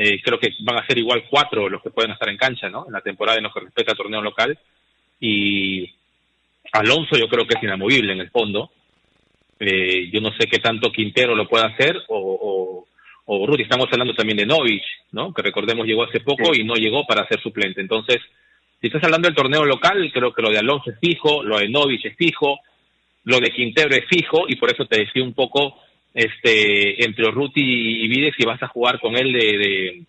Eh, creo que van a ser igual cuatro los que pueden estar en cancha, ¿no? En la temporada en lo que respecta al torneo local. Y Alonso yo creo que es inamovible en el fondo. Eh, yo no sé qué tanto Quintero lo pueda hacer o, o. Estamos hablando también de Novich, ¿no? Que recordemos llegó hace poco y no llegó para ser suplente. Entonces, si estás hablando del torneo local, creo que lo de Alonso es fijo, lo de Novich es fijo, lo de Quintero es fijo, y por eso te decía un poco este entre Ruti y Vides si vas a jugar con él de,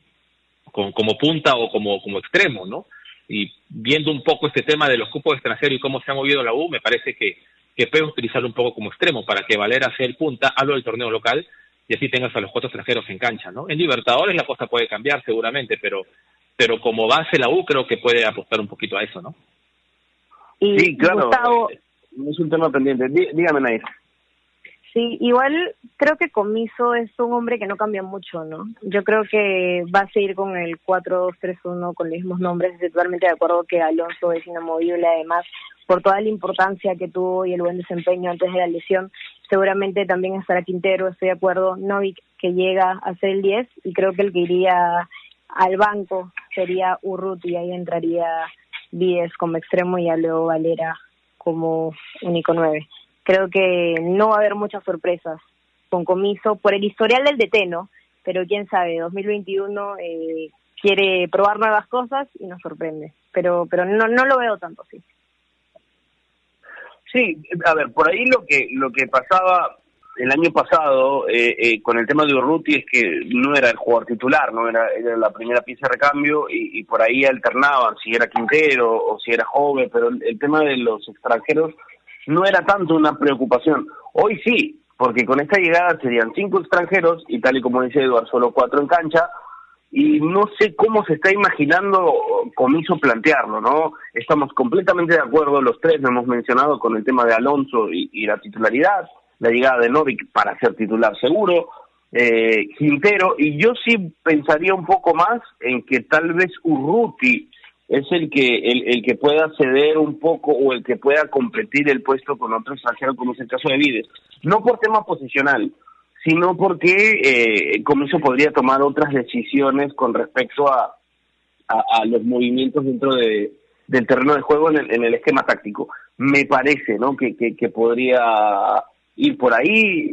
como punta o como, como extremo, ¿no? Y viendo un poco este tema de los cupos extranjeros y cómo se ha movido la U, me parece que, que puedes utilizarlo un poco como extremo para que Valera sea el punta, hablo del torneo local, y así tengas a los cuatro extranjeros en cancha, ¿no? En Libertadores la cosa puede cambiar seguramente, pero pero como base la U creo que puede apostar un poquito a eso, ¿no? sí, claro. no es un tema pendiente. dígame, Nair. Sí, igual creo que Comiso es un hombre que no cambia mucho, ¿no? Yo creo que va a seguir con el 4-2-3-1 con los mismos nombres. Estoy totalmente de acuerdo que Alonso es inamovible, además, por toda la importancia que tuvo y el buen desempeño antes de la lesión. Seguramente también estará Quintero, estoy de acuerdo. Novik, que llega a ser el 10, y creo que el que iría al banco sería Urruti y ahí entraría Vides como extremo y a Leo Valera como único nueve. Creo que no va a haber muchas sorpresas con Comiso por el historial del DT, ¿no? Pero quién sabe, 2021 eh, quiere probar nuevas cosas y nos sorprende. Pero pero no no lo veo tanto así. Sí, a ver, por ahí lo que lo que pasaba el año pasado eh, eh, con el tema de Urruti es que no era el jugador titular, no era, era la primera pieza de recambio y, por ahí alternaban si era Quintero o si era joven, pero el, tema de los extranjeros no era tanto una preocupación. Hoy sí, porque con esta llegada serían cinco extranjeros y tal y como dice Eduardo, solo cuatro en cancha y no sé cómo se está imaginando Comiso plantearlo, ¿no? Estamos completamente de acuerdo, los tres lo hemos mencionado con el tema de Alonso y la titularidad, la llegada de Novik para ser titular seguro, eh, Quintero, y yo sí pensaría un poco más en que tal vez Urruti es el que el, que pueda ceder un poco o el que pueda competir el puesto con otro extranjero como es el caso de Vides. No por tema posicional, sino porque eh, eso podría tomar otras decisiones con respecto a, a, los movimientos dentro de, del terreno de juego en el, en el esquema táctico. Me parece ¿no? que, que podría y por ahí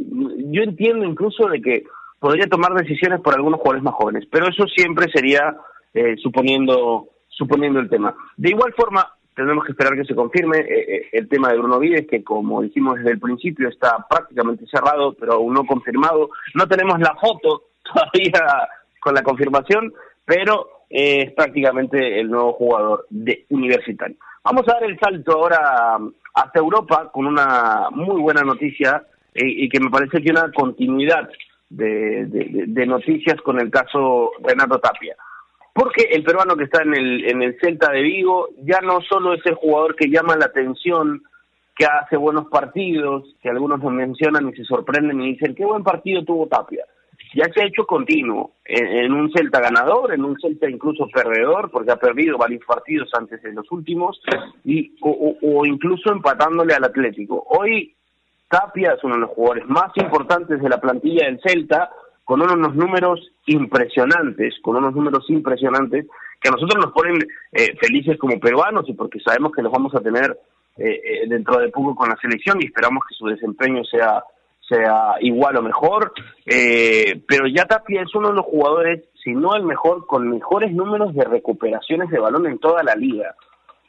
yo entiendo incluso de que podría tomar decisiones por algunos jugadores más jóvenes, pero eso siempre sería eh, suponiendo suponiendo el tema. De igual forma, tenemos que esperar que se confirme eh, eh, el tema de Bruno Vides, que como dijimos desde el principio está prácticamente cerrado, pero aún no confirmado. No tenemos la foto todavía con la confirmación, pero es prácticamente el nuevo jugador de Universitario. Vamos a dar el salto ahora hasta Europa con una muy buena noticia eh, y que me parece que una continuidad de, noticias con el caso Renato Tapia. Porque el peruano que está en el, en el Celta de Vigo ya no solo es el jugador que llama la atención, que hace buenos partidos, que algunos lo mencionan y se sorprenden y dicen, qué buen partido tuvo Tapia ya se ha hecho continuo en, un Celta ganador, en un Celta incluso perdedor, porque ha perdido varios partidos antes de los últimos, y, o, incluso empatándole al Atlético. Hoy Tapia es uno de los jugadores más importantes de la plantilla del Celta, con unos números impresionantes, con unos números impresionantes que a nosotros nos ponen eh, felices como peruanos y porque sabemos que los vamos a tener eh, eh, dentro de poco con la selección y esperamos que su desempeño sea sea igual o mejor, eh, pero ya Tapia es uno de los jugadores, si no el mejor, con mejores números de recuperaciones de balón en toda la liga.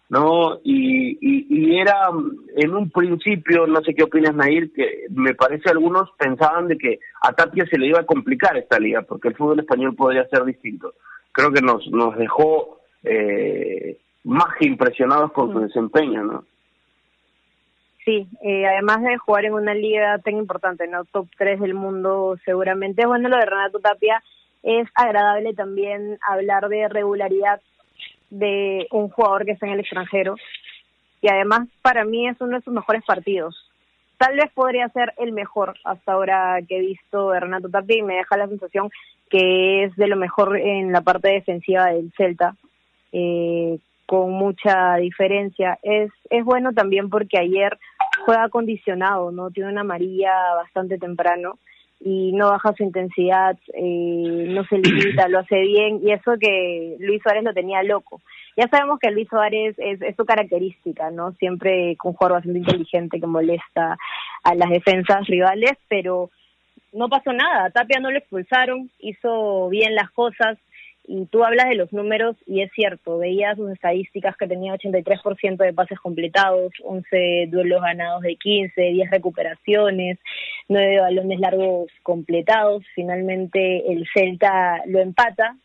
¿No? Y, y, era en un principio, no sé qué opinas Nair, que me parece algunos pensaban de que a Tapia se le iba a complicar esta liga, porque el fútbol español podría ser distinto. Creo que nos, nos dejó eh, más que impresionados con su desempeño, ¿no? Sí, eh, además de jugar en una liga tan importante, ¿no? Top 3 del mundo seguramente. Bueno, lo de Renato Tapia es agradable también hablar de regularidad de un jugador que está en el extranjero. Y además, para mí es uno de sus mejores partidos. Tal vez podría ser el mejor hasta ahora que he visto de Renato Tapia y me deja la sensación que es de lo mejor en la parte defensiva del Celta. Eh, con mucha diferencia. Es, es bueno también porque ayer juega acondicionado, ¿no? Tiene una amarilla bastante temprano y no baja su intensidad, eh, no se limita, lo hace bien y eso que Luis Suárez lo tenía loco. Ya sabemos que Luis Suárez es, es su característica, ¿no? Siempre con un jugador bastante inteligente que molesta a las defensas rivales, pero no pasó nada. Tapia no lo expulsaron, hizo bien las cosas, y tú hablas de los números y es cierto, veía sus estadísticas que tenía 83% de pases completados, 11 duelos ganados de 15, 10 recuperaciones, 9 balones largos completados, finalmente el Celta lo empata,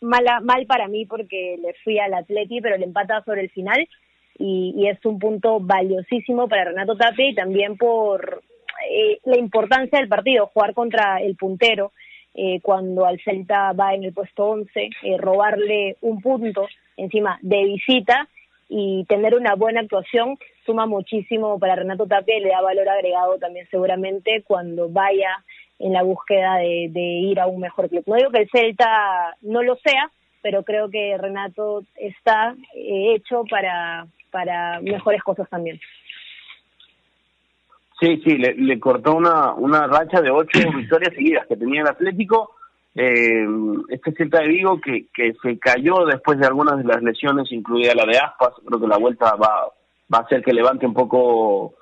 Mala, mal para mí porque le fui al Atleti, pero le empata sobre el final y, es un punto valiosísimo para Renato Tapia y también por eh, la importancia del partido, jugar contra el puntero eh, cuando al Celta va en el puesto 11, eh, robarle un punto encima de visita y tener una buena actuación suma muchísimo para Renato Tapia y le da valor agregado también seguramente cuando vaya en la búsqueda de, ir a un mejor club. No digo que el Celta no lo sea, pero creo que Renato está eh, hecho para, para mejores cosas también. Sí, sí, le, cortó una, una racha de ocho victorias seguidas que tenía el Atlético. Eh, este Celta de Vigo que, que se cayó después de algunas de las lesiones, incluida la de Aspas, creo que la vuelta va, va a hacer que levante un poco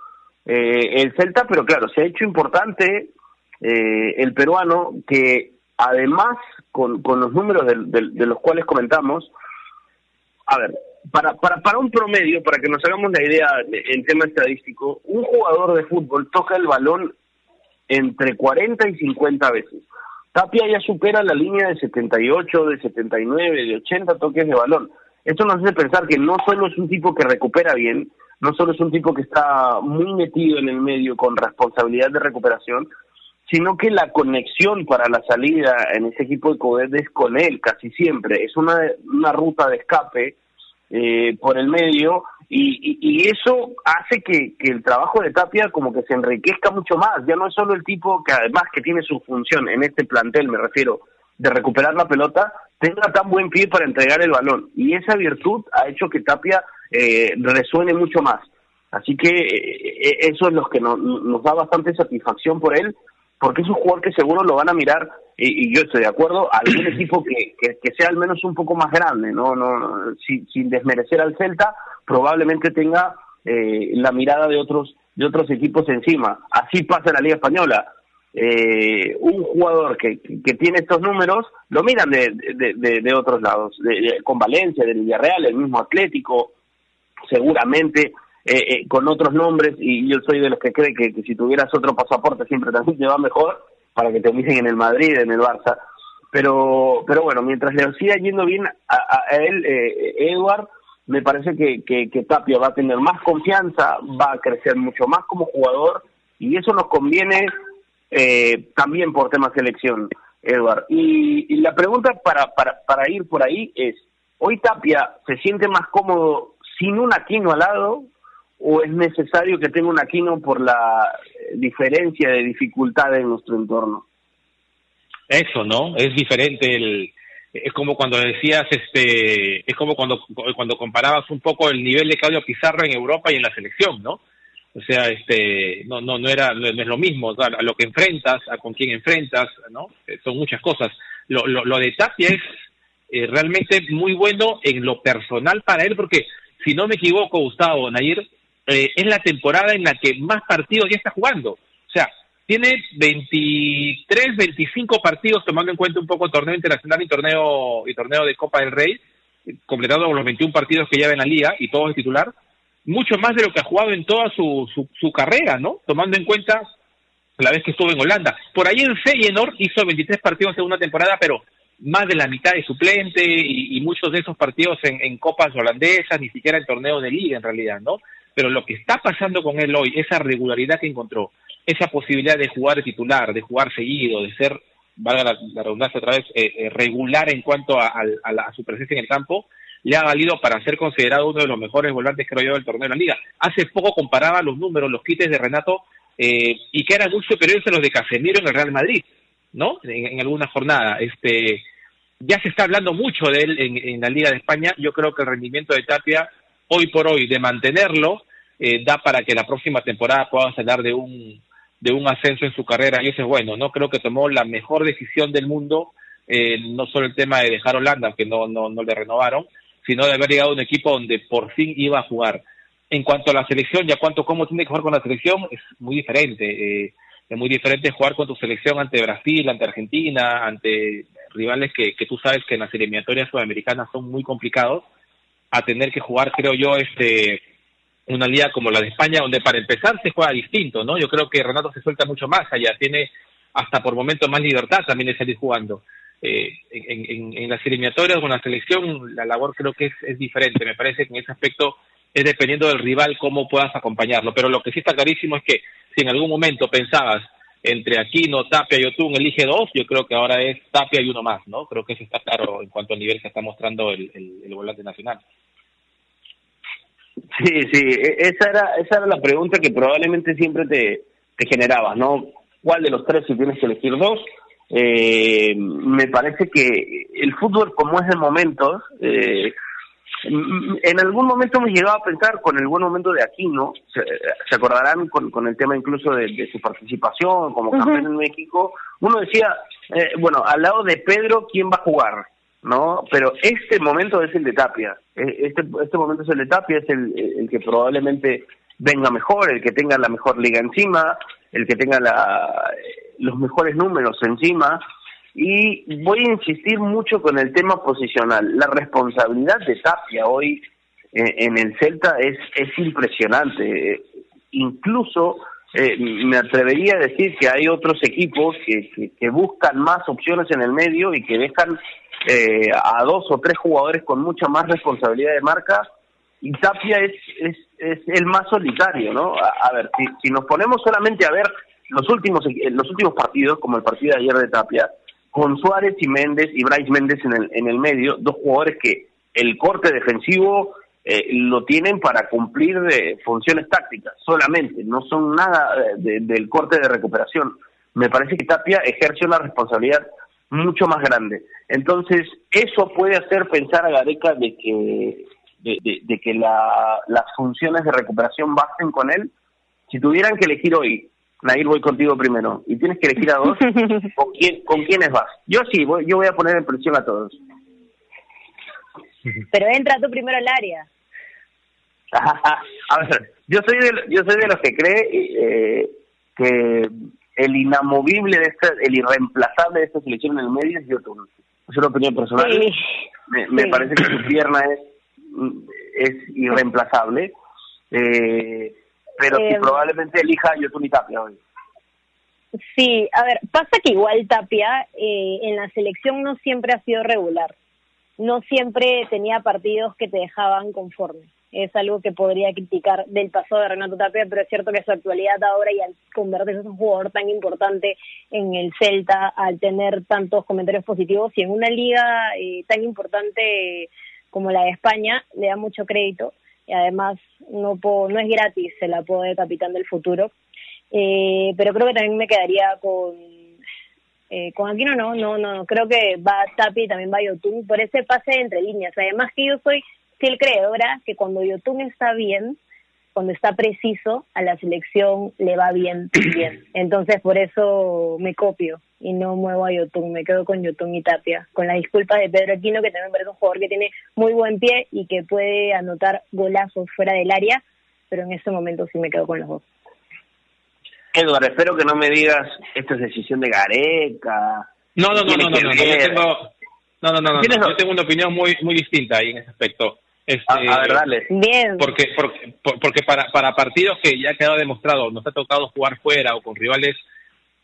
eh, el Celta, pero claro, se ha hecho importante eh, el peruano que además con, con los números de, los cuales comentamos, a ver, para, para, para un promedio, para que nos hagamos la idea en tema estadístico, un jugador de fútbol toca el balón entre 40 y 50 veces. Tapia ya supera la línea de 78, de 79, de 80 toques de balón. Esto nos hace pensar que no solo es un tipo que recupera bien, no solo es un tipo que está muy metido en el medio con responsabilidad de recuperación, sino que la conexión para la salida en ese equipo de Codet es con él casi siempre. Es una, una ruta de escape eh, por el medio y, y, eso hace que, que, el trabajo de Tapia como que se enriquezca mucho más. Ya no es solo el tipo que además que tiene su función en este plantel, me refiero, de recuperar la pelota, tenga tan buen pie para entregar el balón. Y esa virtud ha hecho que Tapia eh, resuene mucho más. Así que eh, eso es lo que nos da bastante satisfacción por él porque es un jugador que seguro lo van a mirar, y, yo estoy de acuerdo, algún equipo que, que, sea al menos un poco más grande, no, no, sin, desmerecer al Celta, probablemente tenga eh, la mirada de otros de otros equipos encima. Así pasa en la Liga Española. Eh, un jugador que, que, tiene estos números lo miran de, de, de, otros lados, con Valencia, del Villarreal, el mismo Atlético, seguramente eh, eh, con otros nombres y yo soy de los que cree que, si tuvieras otro pasaporte siempre también te va mejor para que te dicen en el Madrid, en el Barça. Pero, pero bueno, mientras le siga yendo bien a, él, eh, Edward, me parece que, que, Tapia va a tener más confianza, va a crecer mucho más como jugador y eso nos conviene eh, también por tema selección, Edward. Y, y la pregunta para, para, para ir por ahí es, ¿hoy Tapia se siente más cómodo sin un Aquino al lado o es necesario que tenga un Aquino por la diferencia de dificultad en nuestro entorno? Eso, ¿no? Es diferente el es como cuando decías este es como cuando cuando comparabas un poco el nivel de Claudio Pizarro en Europa y en la selección, ¿no? O sea, este no no no era no es lo mismo, a lo que enfrentas, a con quién enfrentas, ¿no? Eh, son muchas cosas. Lo lo, lo de Tapia es eh, realmente muy bueno en lo personal para él porque si no me equivoco, Gustavo Nair, eh, es la temporada en la que más partidos ya está jugando. O sea, tiene 23, 25 partidos, tomando en cuenta un poco torneo internacional y torneo, y torneo de Copa del Rey, completado con los 21 partidos que lleva en la liga y todo es titular, mucho más de lo que ha jugado en toda su, su, carrera, ¿no? Tomando en cuenta la vez que estuvo en Holanda. Por ahí en Feyenoord hizo 23 partidos en una temporada, pero más de la mitad de suplente y, muchos de esos partidos en, en, copas holandesas, ni siquiera en torneos de liga en realidad, ¿no? Pero lo que está pasando con él hoy, esa regularidad que encontró, esa posibilidad de jugar de titular, de jugar seguido, de ser, valga la, redundancia otra vez, eh, eh, regular en cuanto a, su presencia en el campo, le ha valido para ser considerado uno de los mejores volantes creo yo del torneo de la liga. Hace poco comparaba los números, los quites de Renato, eh, y que eran muy superiores a los de Casemiro en el Real Madrid, ¿no? En, alguna jornada. Este, ya se está hablando mucho de él en, la Liga de España. Yo creo que el rendimiento de Tapia, hoy por hoy, de mantenerlo, eh, da para que la próxima temporada pueda salir de un, de un ascenso en su carrera y eso es bueno, ¿no? Creo que tomó la mejor decisión del mundo, eh, no solo el tema de dejar Holanda, que no, no, no le renovaron, sino de haber llegado a un equipo donde por fin iba a jugar. En cuanto a la selección y a cuánto cómo tiene que jugar con la selección, es muy diferente. Eh, es muy diferente jugar con tu selección ante Brasil, ante Argentina, ante rivales que, que tú sabes que en las eliminatorias sudamericanas son muy complicados, a tener que jugar, creo yo, este una liga como la de España, donde para empezar se juega distinto, ¿no? Yo creo que Renato se suelta mucho más allá, tiene hasta por momentos más libertad también de salir jugando. Eh, en, las eliminatorias con la selección, la labor creo que es, es diferente. Me parece que en ese aspecto es dependiendo del rival cómo puedas acompañarlo. Pero lo que sí está clarísimo es que si en algún momento pensabas entre Aquino, Tapia y Otún, elige dos, yo creo que ahora es Tapia y uno más, ¿no? Creo que eso está claro en cuanto al nivel que está mostrando el, el volante nacional. Sí, sí, e, esa era, esa era la pregunta que probablemente siempre te, te generabas, ¿no? ¿Cuál de los tres si tienes que elegir dos? Eh, me parece que el fútbol como es de momentos, eh, en algún momento me llegaba a pensar con el buen momento de Aquino, se, se acordarán con, con el tema incluso de, su participación como campeón en México, uno decía, eh, bueno, al lado de Pedro, ¿quién va a jugar? ¿No? Pero este momento es el de Tapia. Eh, Este, este momento es el de Tapia, es el, el que probablemente venga mejor, el que tenga la mejor liga encima, el que tenga la, los mejores números encima. Y voy a insistir mucho con el tema posicional. La responsabilidad de Tapia hoy eh, en el Celta es, es impresionante. Incluso eh, me atrevería a decir que hay otros equipos que, que, buscan más opciones en el medio y que dejan eh, a dos o tres jugadores con mucha más responsabilidad de marca y Tapia es, es, es el más solitario, ¿no? A, a ver, si, si nos ponemos solamente a ver los últimos los últimos partidos, como el partido de ayer de Tapia, con Suárez y Méndez y Bryce Méndez en el, en el medio, dos jugadores que el corte defensivo eh, lo tienen para cumplir de funciones tácticas solamente, no son nada de- del corte de recuperación. Me parece que Tapia ejerce una responsabilidad mucho más grande. Entonces, eso puede hacer pensar a Gareca de que de- de que la- las funciones de recuperación basten con él. Si tuvieran que elegir hoy, Nair, voy contigo primero, y tienes que elegir a dos, ¿con, quién, ¿con quiénes vas? Yo sí, voy, yo voy a poner en presión a todos. Pero entra tú primero al área. a ver, yo soy de, yo soy de los que cree eh, que el inamovible de esta, el irreemplazable de esta selección en el medio es Yotun. Es una opinión personal. Sí. Me, me Sí. parece que su pierna es es irreemplazable, eh, pero sí, Eh, probablemente elija Yotun y Tapia hoy. Sí, a ver, pasa que igual Tapia eh, en la selección no siempre ha sido regular. No siempre tenía partidos que te dejaban conforme. Es algo que podría criticar del pasado de Renato Tapia, pero es cierto que su actualidad ahora y al convertirse en un jugador tan importante en el Celta, al tener tantos comentarios positivos y en una liga eh, tan importante como la de España, le da mucho crédito y además no, puedo- no es gratis el apodo de capitán del futuro. Eh, pero creo que también me quedaría con eh, con Aquino no, no, no, creo que va Tapi y también va Yotun por ese pase entre líneas. Además que yo soy fiel creedora que cuando Yotun está bien, cuando está preciso, a la selección le va bien, bien. Entonces por eso me copio y no muevo a Yotun, me quedo con Yotun y Tapia, con las disculpas de Pedro Aquino, que también parece un jugador que tiene muy buen pie y que puede anotar golazos fuera del área, pero en este momento sí me quedo con los dos. Eduardo, espero que no me digas esta es decisión de Gareca. No, no, no, no, no, no, no, yo ver. tengo, no, no, no, no, ¿Tienes no, dos? yo tengo una opinión muy, muy distinta ahí en ese aspecto. Este, A, a ver, dale. Bien. Porque, porque, por- porque para, para partidos que ya ha quedado demostrado, nos ha tocado jugar fuera o con rivales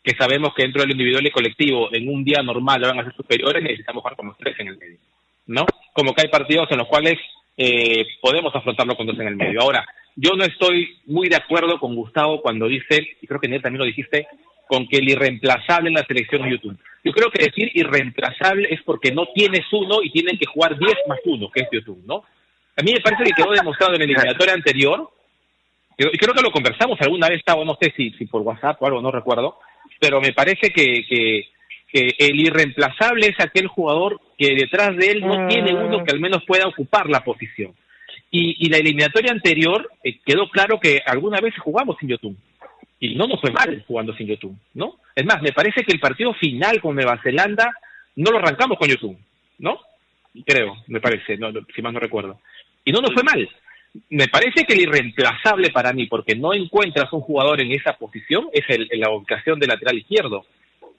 que sabemos que dentro del individual y colectivo en un día normal van a ser superiores, necesitamos jugar con los tres en el medio. ¿No? Como que hay partidos en los cuales eh, podemos afrontarlo con dos en el medio. Ahora, yo no estoy muy de acuerdo con Gustavo cuando dice, y creo que Ned también lo dijiste, con que el irreemplazable en la selección es YouTube. Yo creo que decir irreemplazable es porque no tienes uno y tienen que jugar 10 más uno, que es YouTube, ¿no? A mí me parece que quedó demostrado en la eliminatoria anterior, yo- y creo que lo conversamos alguna vez, Tavo, no sé si, si por WhatsApp o algo, no recuerdo, pero me parece que, que, que el irreemplazable es aquel jugador que detrás de él no Mm. tiene uno que al menos pueda ocupar la posición. Y, y la eliminatoria anterior eh, quedó claro que alguna vez jugamos sin Yotun. Y no nos fue mal jugando sin Yotun, ¿no? Es más, me parece que el partido final con Nueva Zelanda no lo arrancamos con Yotun, ¿no? Creo, me parece, no, no, si más no recuerdo. Y no nos fue mal. Me parece que el irreemplazable para mí, porque no encuentras un jugador en esa posición, es el, la ubicación del lateral izquierdo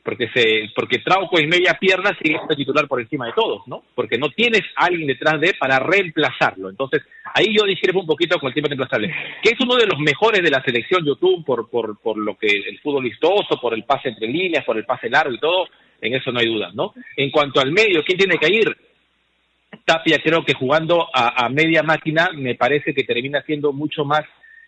porque se porque Trauco en media pierna sigue siendo titular por encima de todos, ¿no? Porque no tienes alguien detrás de para reemplazarlo. Entonces, ahí yo discrepo un poquito con el tema reemplazable, que es uno de los mejores de la selección YouTube por, por, por lo que el fútbol vistoso, por el pase entre líneas, por el pase largo y todo, en eso no hay duda, ¿no? En cuanto al medio, ¿quién tiene que ir? Tapia creo que jugando a, a media máquina me parece que termina siendo mucho más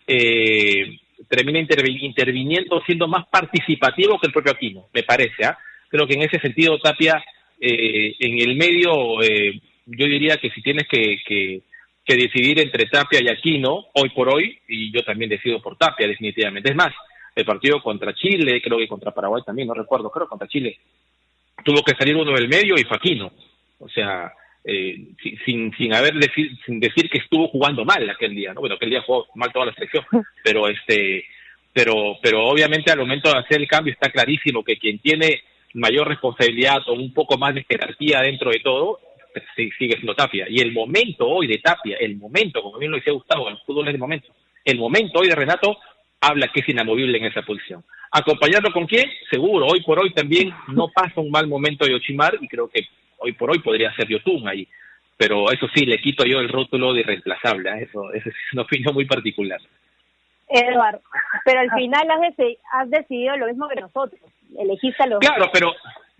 eh, termina intervi- interviniendo siendo más participativo que el propio Aquino, me parece. ¿ah? Creo que en ese sentido Tapia eh, en el medio, eh, yo diría que si tienes que, que, decidir entre Tapia y Aquino, hoy por hoy, y yo también decido por Tapia definitivamente. Es más, el partido contra Chile, creo que contra Paraguay también, no recuerdo, creo contra Chile, tuvo que salir uno del medio y fue Aquino. O sea, eh, si- sin, sin haber decir, sin decir que estuvo jugando mal aquel día, ¿no? Bueno, aquel día jugó mal toda la selección, pero este, pero, pero obviamente al momento de hacer el cambio está clarísimo que quien tiene mayor responsabilidad o un poco más de jerarquía dentro de todo, sigue siendo Tapia. Y el momento hoy de Tapia, el momento, como bien lo decía Gustavo, el fútbol es el momento, el momento hoy de Renato habla que es inamovible en esa posición. ¿Acompañarlo con quién? Seguro, hoy por hoy también no pasa un mal momento de Ochimar y creo que hoy por hoy podría ser Yotun ahí. Pero eso sí, le quito yo el rótulo de irreemplazable, ¿eh? eso, eso es una opinión muy particular. Eduardo, pero al final has, has decidido lo mismo que nosotros, elegiste a los... Claro, pero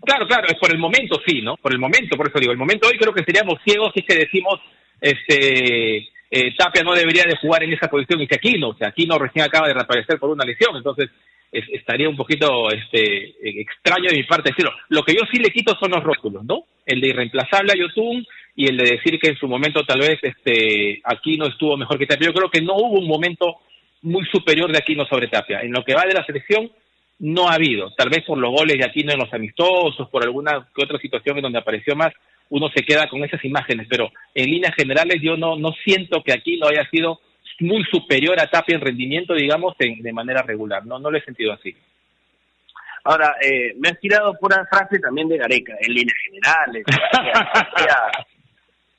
Claro, claro, es por el momento sí, ¿no? Por el momento, por eso digo, el momento hoy creo que seríamos ciegos si es que decimos, este, eh, Tapia no debería de jugar en esa posición y que Aquino, o sea, Aquino recién acaba de reaparecer por una lesión, entonces estaría un poquito este, extraño de mi parte decirlo. Lo que yo sí le quito son los rótulos, ¿no? El de irreemplazable a Yotun y el de decir que en su momento tal vez este, Aquino estuvo mejor que Tapia. Yo creo que no hubo un momento muy superior de Aquino sobre Tapia. En lo que va de la selección, no ha habido. Tal vez por los goles de Aquino en los amistosos, por alguna que otra situación en donde apareció más, uno se queda con esas imágenes, pero en líneas generales yo no, no siento que Aquino haya sido muy superior a Tapia en rendimiento, digamos, de manera regular. No, no lo he sentido así. Ahora, eh, me has tirado pura frase también de Gareca, en líneas generales.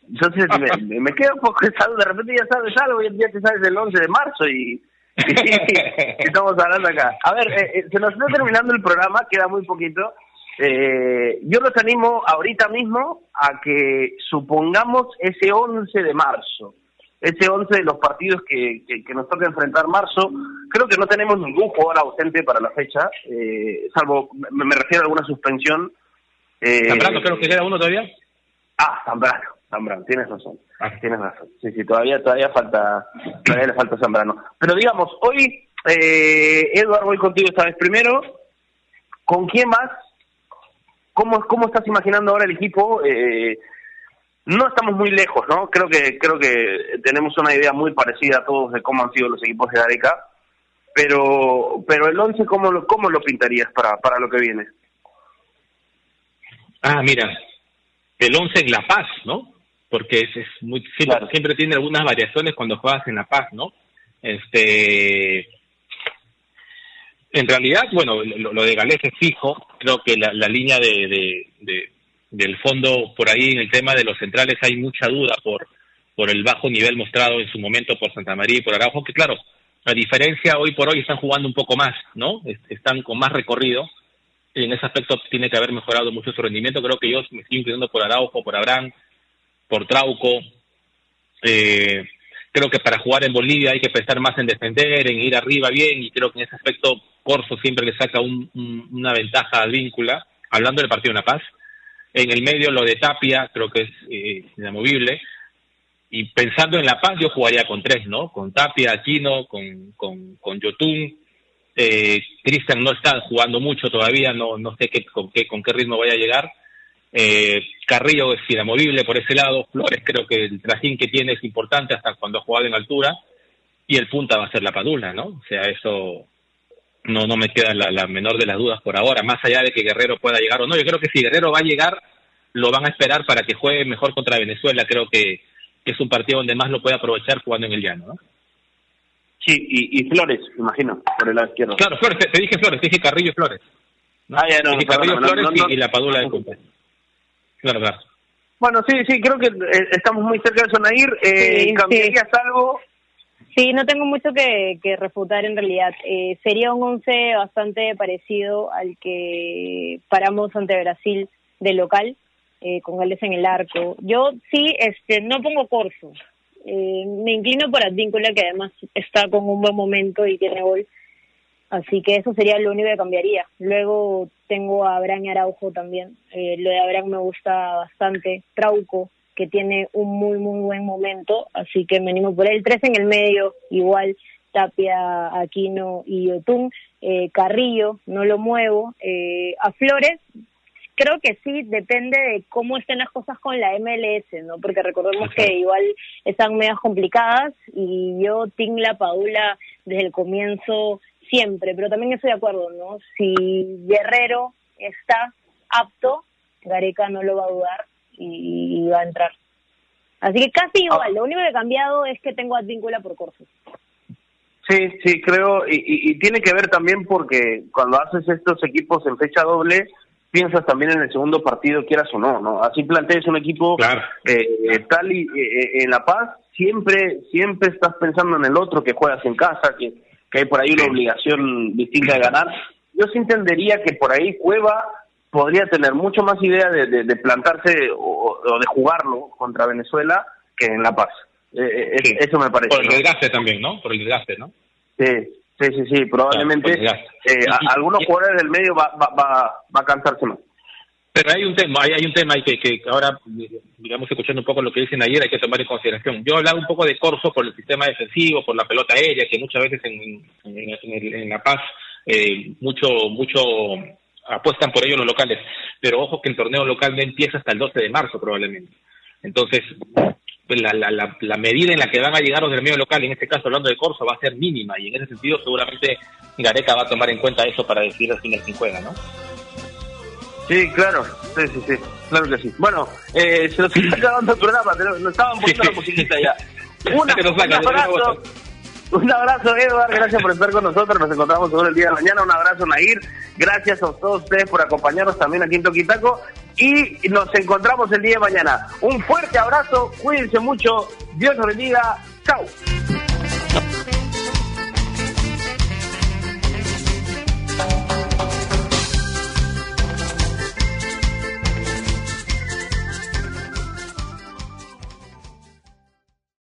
Entonces me, me queda un poco de repente ya sabes algo, ya te sabes el 11 de marzo y estamos hablando acá. A ver, eh, eh, se nos está terminando el programa, queda muy poquito. Eh, yo los animo ahorita mismo a que supongamos ese 11 de marzo, ese 11 de los partidos que, que, nos toca enfrentar marzo. Creo que no tenemos ningún jugador ausente para la fecha, eh, salvo, me, refiero a alguna suspensión. Eh, ¿Zambrano creo que queda uno todavía? Ah, Zambrano, Zambrano, tienes razón. Ah. Tienes razón. Sí, sí, todavía, todavía falta, todavía le falta Zambrano. Pero digamos, hoy, eh, Eduardo, voy contigo esta vez primero. ¿Con quién más? ¿Cómo, cómo estás imaginando ahora el equipo? Eh, no estamos muy lejos, ¿no? Creo que creo que tenemos una idea muy parecida a todos de cómo han sido los equipos de Gareca, pero pero el 11 cómo lo cómo lo pintarías para para lo que viene? Ah, mira, el 11 en La Paz, ¿no? porque es, es muy siempre, tiene algunas variaciones cuando juegas en La Paz, ¿no? Este en realidad, bueno, lo, de Galés es fijo, creo que la, línea de, del fondo por ahí en el tema de los centrales hay mucha duda por por el bajo nivel mostrado en su momento por Santa María y por Araujo, que claro, la diferencia hoy por hoy están jugando un poco más, ¿no? Están con más recorrido, y en ese aspecto tiene que haber mejorado mucho su rendimiento, creo que yo me estoy inclinando por Araujo, por Abraham, por Trauco. Eh, creo que para jugar en Bolivia hay que pensar más en defender, en ir arriba bien, y creo que en ese aspecto Corso siempre le saca una ventaja al víncula, hablando del partido de La Paz. En el medio lo de Tapia creo que es eh, inamovible. Y pensando en La Paz yo jugaría con tres, ¿no? Con Tapia, Aquino, con, con, con Yotun. Eh, Cristian no está jugando mucho todavía, no, no sé qué, con, qué, con qué ritmo vaya a llegar. Eh, Carrillo es inamovible por ese lado. Flores creo que el trajín que tiene es importante hasta cuando ha jugado en altura. Y el punta va a ser la Padula, ¿no? O sea, eso no, no me queda la, menor de las dudas por ahora. Más allá de que Guerrero pueda llegar o no, yo creo que si Guerrero va a llegar, lo van a esperar para que juegue mejor contra Venezuela. Creo que, es un partido donde más lo puede aprovechar jugando en el llano, ¿no? Sí, y, Flores, imagino, por el lado izquierdo. Claro, Flores, te, dije Flores, te dije Carrillo y Flores. Ah, ya, no, Carrillo, Flores y, la Padula de punta. Claro, Bueno, sí, sí, creo que eh, estamos muy cerca de Sonair. Eh, ¿Cambiarías algo? Sí, no tengo mucho que, refutar en realidad. Eh, sería un once bastante parecido al que paramos ante Brasil de local, eh, con Gales en el arco. Yo sí, este, no pongo Corso. Eh, me inclino por Advíncula, que además está con un buen momento y tiene gol. Así que eso sería lo único que cambiaría. Luego tengo a Abraham y Araujo también. Eh, lo de Abraham me gusta bastante. Trauco, que tiene un muy, muy buen momento. Así que me animo por él. Tres en el medio, igual. Tapia, Aquino y Otún. Eh, Carrillo, no lo muevo. Eh, a Flores, creo que sí, depende de cómo estén las cosas con la MLS, ¿no? Porque recordemos que igual están medias complicadas y yo, Ting La Paula, desde el comienzo siempre, pero también estoy de acuerdo, ¿no? Si Guerrero está apto, Gareca no lo va a dudar y, va a entrar. Así que casi igual, ah. lo único que he cambiado es que tengo Advíncula por Corso. Sí, sí, creo, y, tiene que ver también porque cuando haces estos equipos en fecha doble, piensas también en el segundo partido, quieras o no, ¿no? Así plantees un equipo eh, tal y eh, en La Paz, siempre siempre estás pensando en el otro que juegas en casa, que, que hay por ahí una obligación distinta de ganar. Yo sí entendería que por ahí Cueva podría tener mucho más idea de, plantarse o, de jugarlo contra Venezuela que en La Paz. Eh, eso me parece. Por el desgaste también, ¿no? Por el desgaste, ¿no? Sí, Sí, sí, sí, probablemente eh, algunos jugadores del medio va, va, va, a cansarse más. Pero hay un tema, hay, hay un tema que, que ahora, digamos, escuchando un poco lo que dicen ayer, hay que tomar en consideración. Yo hablaba un poco de Corso por el sistema defensivo, por la pelota aérea, que muchas veces en, en, La Paz eh, mucho, mucho apuestan por ello los locales. Pero ojo que el torneo local no empieza hasta el 12 de marzo probablemente. Entonces, pues, la, la, la, medida en la que van a llegar los del medio local, en este caso hablando de Corso, va a ser mínima y en ese sentido seguramente Gareca va a tomar en cuenta eso para decidir al final quién juega, ¿no? Sí, claro, sí, sí, sí, claro que sí. Bueno, eh, se nos está acabando el programa, pero nos estaban poniendo la musiquita ya. Una, un abrazo, un abrazo, Eduardo, gracias por estar con nosotros, nos encontramos todo el día de mañana, un abrazo, Nair, gracias a todos ustedes por acompañarnos también aquí en Toquitaco. Y nos encontramos el día de mañana. Un fuerte abrazo, cuídense mucho, Dios los bendiga, chao.